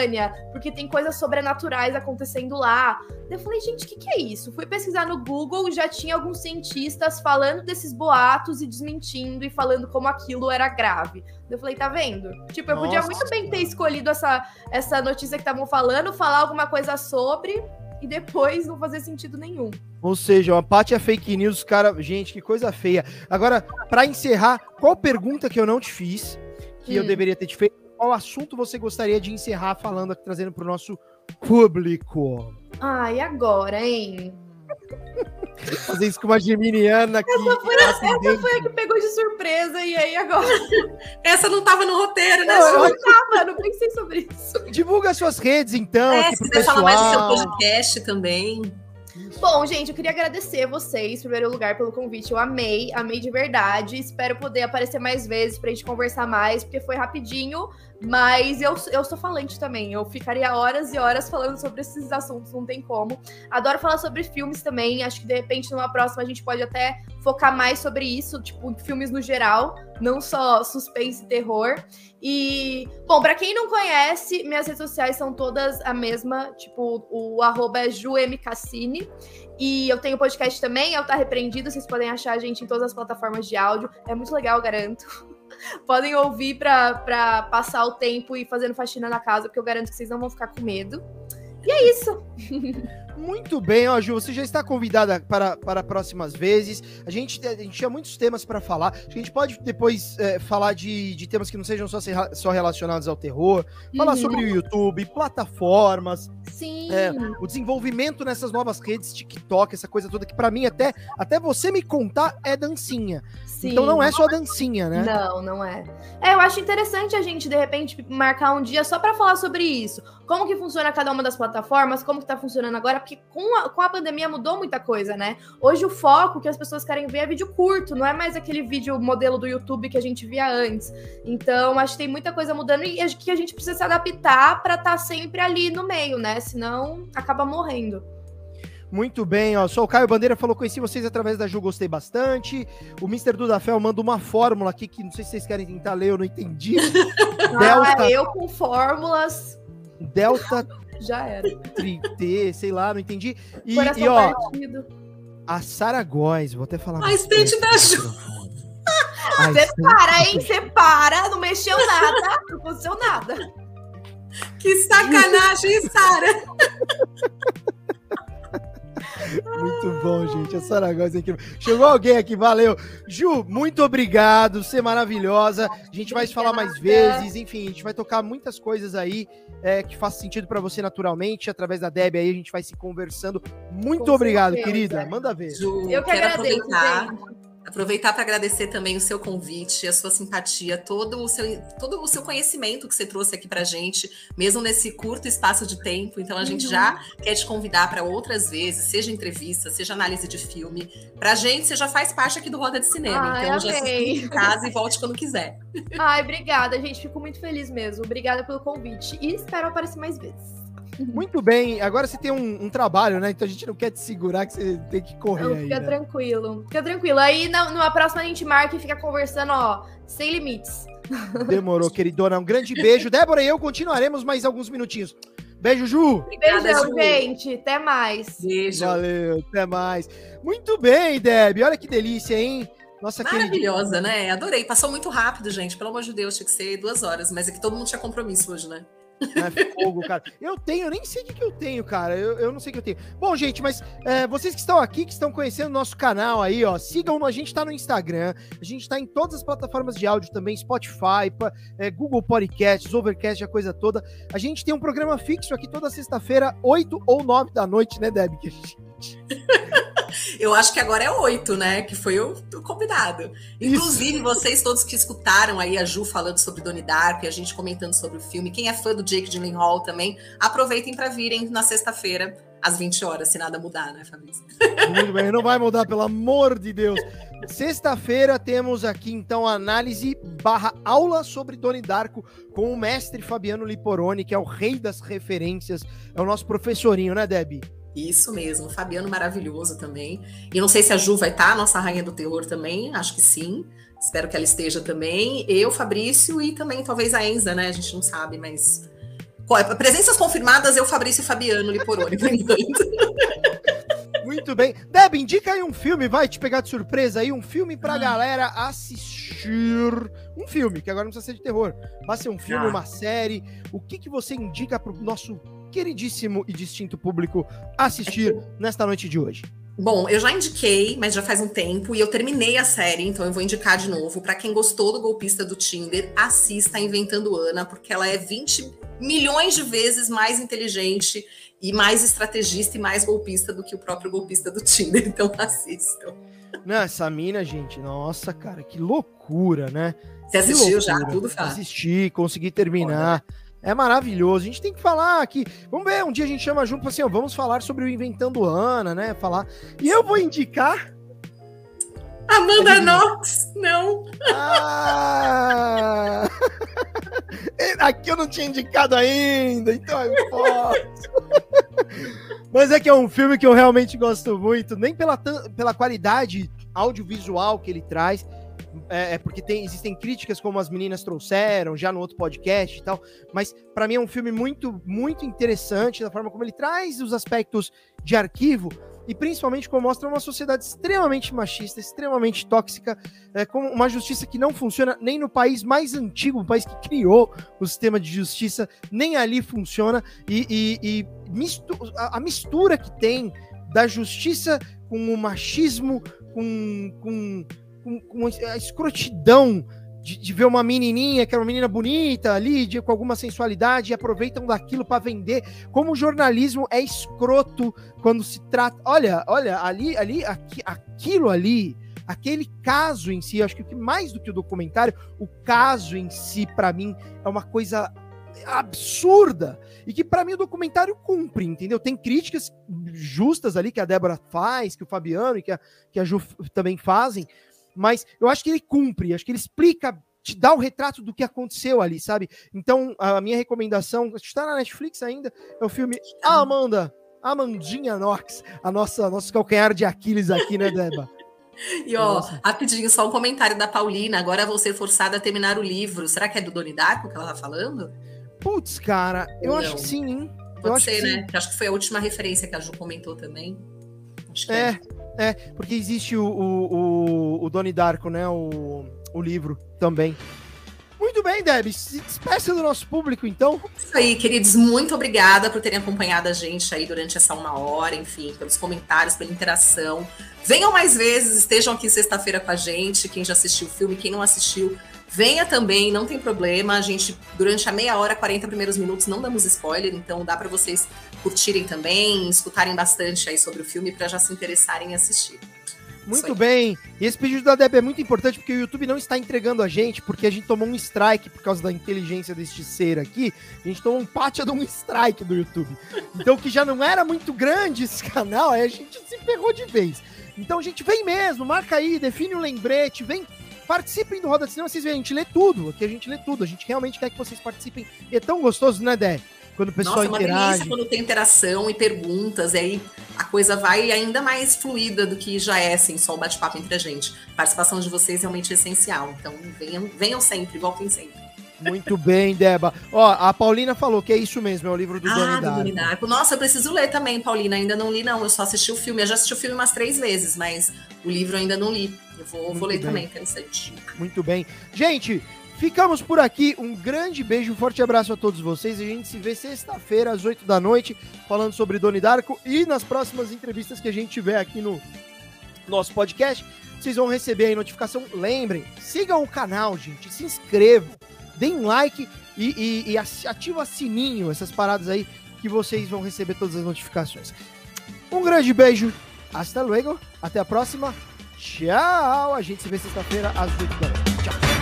porque tem coisas sobrenaturais acontecendo lá. Eu falei, gente, o que, que é isso? Fui pesquisar no Google já tinha alguns cientistas falando desses boatos e desmentindo e falando como aquilo era grave. Eu falei, tá vendo? Tipo, eu podia Nossa muito bem ter escolhido essa, essa notícia que estavam falando, falar alguma coisa sobre e depois não fazer sentido nenhum. Ou seja, uma parte é fake news, cara. Gente, que coisa feia. Agora, pra encerrar, qual pergunta que eu não te fiz, que eu Hum. deveria ter te feito? Qual assunto você gostaria de encerrar falando, trazendo pro nosso público? Ah, e agora, hein? Fazer isso com uma geminiana que. Essa foi, passa essa foi a que pegou de surpresa, e aí agora? Essa não tava no roteiro, né, Não, Não tava, não pensei sobre isso. Divulga suas redes, então, É, aqui se quiser falar mais do seu pessoal. podcast também. Bom, gente, eu queria agradecer vocês, em primeiro lugar, pelo convite. Eu amei, amei de verdade. Espero poder aparecer mais vezes pra gente conversar mais, porque foi rapidinho. Mas eu, eu sou falante também. Eu ficaria horas e horas falando sobre esses assuntos, não tem como. Adoro falar sobre filmes também. Acho que de repente numa próxima a gente pode até focar mais sobre isso, tipo, filmes no geral, não só suspense e terror. E, bom, pra quem não conhece, minhas redes sociais são todas a mesma, tipo, o arroba é juemcassini. E eu tenho podcast também, é o Tá Repreendido, vocês podem achar a gente em todas as plataformas de áudio. É muito legal, garanto. Podem ouvir pra passar o tempo e fazendo faxina na casa, porque eu garanto que vocês não vão ficar com medo. E é isso. Muito bem, ó, Ju, você já está convidada para, para próximas vezes. A gente, a gente tinha muitos temas para falar. A gente pode depois é, falar de, de temas que não sejam só, só relacionados ao terror, falar Uhum. sobre o YouTube, plataformas, Sim. É, o desenvolvimento nessas novas redes, TikTok, essa coisa toda que para mim até até você me contar é dancinha. sim. Então não é só dancinha, né? Não, não é. É, eu acho interessante a gente, de repente, marcar um dia só pra falar sobre isso. Como que funciona cada uma das plataformas, como que tá funcionando agora, porque com a, com a pandemia mudou muita coisa, né? Hoje o foco que as pessoas querem ver é vídeo curto, não é mais aquele vídeo modelo do YouTube que a gente via antes. Então, acho que tem muita coisa mudando e acho que a gente precisa se adaptar pra estar sempre ali no meio, né? Senão acaba morrendo. Muito bem, ó. Só o Caio Bandeira falou: conheci vocês através da Ju, gostei bastante. O Mr. Dudafel manda uma fórmula aqui que não sei se vocês querem tentar ler, eu não entendi. Delta, Ah, eu com fórmulas Delta já era. tri- T, sei lá, não entendi. E, Coração e, ó, partido. a Sara Góes, vou até falar. A estante da Ju. microfone. A Você estante para, do- hein? Você para, não mexeu nada, não aconteceu nada. Que sacanagem, Sara. Muito bom, gente. A Sara Góes é incrível. Chegou alguém aqui, valeu. Ju, muito obrigado, você é maravilhosa. A gente vai se falar mais vezes, enfim, a gente vai tocar muitas coisas aí é, que façam sentido pra você naturalmente. Através da Deb aí a gente vai se conversando. Muito Com obrigado, certeza. querida. Manda ver. Ju, Eu que quero agradeço, aproveitar. gente. Aproveitar para agradecer também o seu convite, a sua simpatia, todo o seu, todo o seu conhecimento que você trouxe aqui para gente, mesmo nesse curto espaço de tempo. Então a gente Uhum. já quer te convidar para outras vezes, seja entrevista, seja análise de filme. Pra gente, você já faz parte aqui do Roda de Cinema. Ai, então já se amei. em casa e volte quando quiser. Ai, obrigada, gente. Fico muito feliz mesmo. Obrigada pelo convite. E espero aparecer mais vezes. Muito bem. Agora você tem um, um trabalho, né? Então a gente não quer te segurar que você tem que correr aí. fica né? tranquilo. Fica tranquilo. Aí na, numa próxima a gente marca e fica conversando, ó, sem limites. Demorou, queridona. Um grande beijo. Débora e eu continuaremos mais alguns minutinhos. Beijo, Ju. Beijão, Ju. gente. Até mais. Beijo. Valeu, até mais. Muito bem, Deb. Olha que delícia, hein? Nossa querida. Maravilhosa, né? Adorei. Passou muito rápido, gente. Pelo amor de Deus, tinha que ser duas horas. Mas é que todo mundo tinha compromisso hoje, né? É fogo, cara. Eu tenho, eu nem sei o que, que eu tenho, cara. Eu, eu não sei o que eu tenho. Bom, gente, mas é, vocês que estão aqui, que estão conhecendo o nosso canal aí, ó, sigam, a gente tá no Instagram, a gente tá em todas as plataformas de áudio também, Spotify, é, Google Podcasts, Overcast, a coisa toda. A gente tem um programa fixo aqui toda sexta-feira, 8 ou 9 da noite, né, Deb? Que a gente... Eu acho que agora é oito, né? Que foi o, o combinado. Inclusive, Isso. vocês todos que escutaram aí a Ju falando sobre Donnie Darko e a gente comentando sobre o filme, quem é fã do Jake Gyllenhaal também, aproveitem para virem na sexta-feira às 20 horas, se nada mudar, né, Fabrício? Muito bem, não vai mudar, pelo amor de Deus. Sexta-feira temos aqui, então, análise barra aula sobre Doni Darko com o mestre Fabiano Liporoni, que é o rei das referências, é o nosso professorinho, né, Debbie? Isso mesmo, Fabiano maravilhoso também. E não sei se a Ju vai estar, tá, nossa rainha do terror também, acho que sim. Espero que ela esteja também. Eu, Fabrício e também talvez a Enza, né? A gente não sabe, mas. Presenças confirmadas, eu, Fabrício e Fabiano Liporoni, por enquanto. Muito bem. Deb, indica aí um filme, vai te pegar de surpresa aí, um filme pra ah. galera assistir. Um filme, que agora não precisa ser de terror. Vai ser um filme, ah. uma série. O que, que você indica pro nosso queridíssimo e distinto público assistir nesta noite de hoje? Bom, eu já indiquei, mas já faz um tempo, e eu terminei a série, então eu vou indicar de novo. Para quem gostou do golpista do Tinder, assista Inventando Ana, porque ela é 20 milhões de vezes mais inteligente e mais estrategista e mais golpista do que o próprio golpista do Tinder. Então assistam. Não, essa mina, gente, nossa, cara, que loucura, né? Você assistiu já? Tudo faz. Assisti, consegui terminar. É maravilhoso. A gente tem que falar aqui. Vamos ver, um dia a gente chama junto assim, ó, vamos falar sobre o Inventando Ana, né? Falar. E eu vou indicar. Amanda Knox, não. Ah! Aqui eu não tinha indicado ainda, então eu posso. Mas é que é um filme que eu realmente gosto muito, nem pela, pela qualidade audiovisual que ele traz, é, é, porque tem, existem críticas como as meninas trouxeram já no outro podcast e tal, mas para mim é um filme muito, muito interessante da forma como ele traz os aspectos de arquivo e principalmente como mostra uma sociedade extremamente machista, extremamente tóxica, é, com uma justiça que não funciona nem no país mais antigo, o país que criou o sistema de justiça, nem ali funciona, e, e, e mistu a, a mistura que tem da justiça com o machismo, com, com com, com a escrotidão de, de, ver uma menininha, que é uma menina bonita ali, de, com alguma sensualidade, e aproveitam daquilo para vender. Como o jornalismo é escroto quando se trata. Olha, olha, ali, ali, aqui, aquilo ali, aquele caso em si, acho que mais do que o documentário, o caso em si, para mim, é uma coisa absurda e que para mim o documentário cumpre, entendeu? Tem críticas justas ali que a Débora faz, que o Fabiano e que a, que a Ju também fazem, mas eu acho que ele cumpre, acho que ele explica, te dá o retrato do que aconteceu ali, sabe? Então, a minha recomendação, está na Netflix ainda, é o filme A Amanda, Amandinha Knox, a nossa nosso calcanhar de Aquiles aqui, né, Deba? E ó, Nossa. rapidinho, só um comentário da Paulina. Agora vou ser forçada a terminar o livro. Será que é do Doni Darko que ela tá falando? Putz, cara, eu Ou acho não. que sim, hein? Pode eu ser, né? Acho que foi a última referência que a Ju comentou também. É. é. É, porque existe o, o, o, o Donnie Darko, né? O, o livro também. Muito bem, Deb. Se despeça do nosso público, então. Isso aí, queridos. Muito obrigada por terem acompanhado a gente aí durante essa uma hora, enfim, pelos comentários, pela interação. Venham mais vezes, estejam aqui sexta-feira com a gente. Quem já assistiu o filme, quem não assistiu, venha também, não tem problema. A gente, durante a meia hora, 40 primeiros minutos, não damos spoiler, então dá para vocês curtirem também, escutarem bastante aí sobre o filme para já se interessarem em assistir. Muito bem. E esse pedido da Deb é muito importante porque o YouTube não está entregando a gente, porque a gente tomou um strike por causa da inteligência deste ser aqui. A gente tomou um pátia de um strike do YouTube. Então, que já não era muito grande esse canal, aí a gente se ferrou de vez. Então, gente vem mesmo, marca aí, define um lembrete, vem participem do Roda de Cinema, vocês veem, a gente lê tudo, aqui a gente lê tudo, a gente realmente quer que vocês participem. E é tão gostoso, né, Dé? quando o pessoal Nossa, interage. É uma delícia quando tem interação e perguntas, e aí a coisa vai ainda mais fluida do que já é, assim, só o bate-papo entre a gente. A participação de vocês é realmente essencial. Então, venham, venham sempre, voltem sempre. Muito bem, Deba. Ó, a Paulina falou que é isso mesmo, é o livro do ah, Doni Darko. Doni Darko. Nossa, eu preciso ler também, Paulina. Ainda não li, não. Eu só assisti o filme. Eu já assisti o filme umas três vezes, mas o livro ainda não li. Eu vou, vou ler bem. também, interessante. Muito bem. Gente, Ficamos por aqui. Um grande beijo, um forte abraço a todos vocês. A gente se vê sexta-feira, às 8 da noite, falando sobre Doni Darko. E nas próximas entrevistas que a gente tiver aqui no nosso podcast, vocês vão receber aí notificação. Lembrem, sigam o canal, gente. Se inscrevam, deem like e, e, e ativa sininho, essas paradas aí, que vocês vão receber todas as notificações. Um grande beijo. Hasta luego. Até a próxima. Tchau. A gente se vê sexta-feira às 8 da noite. Tchau.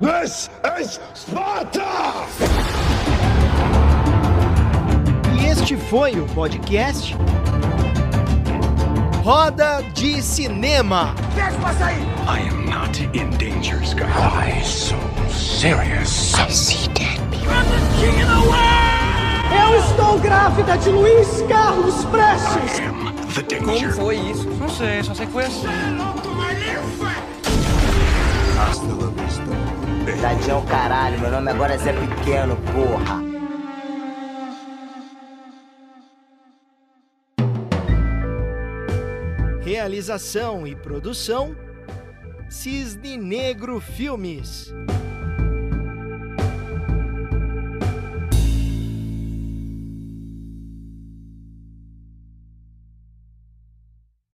This is Sparta! E este foi o podcast Roda de Cinema. I am not in danger, Skyler. Why so serious? I see dead Eu estou grávida de Luiz Carlos Prestes! I am the danger. foi isso? Não sei, só sei que foi assim. Tadinho caralho, meu nome agora é Zé Pequeno, porra. Realização e produção Cisne Negro Filmes.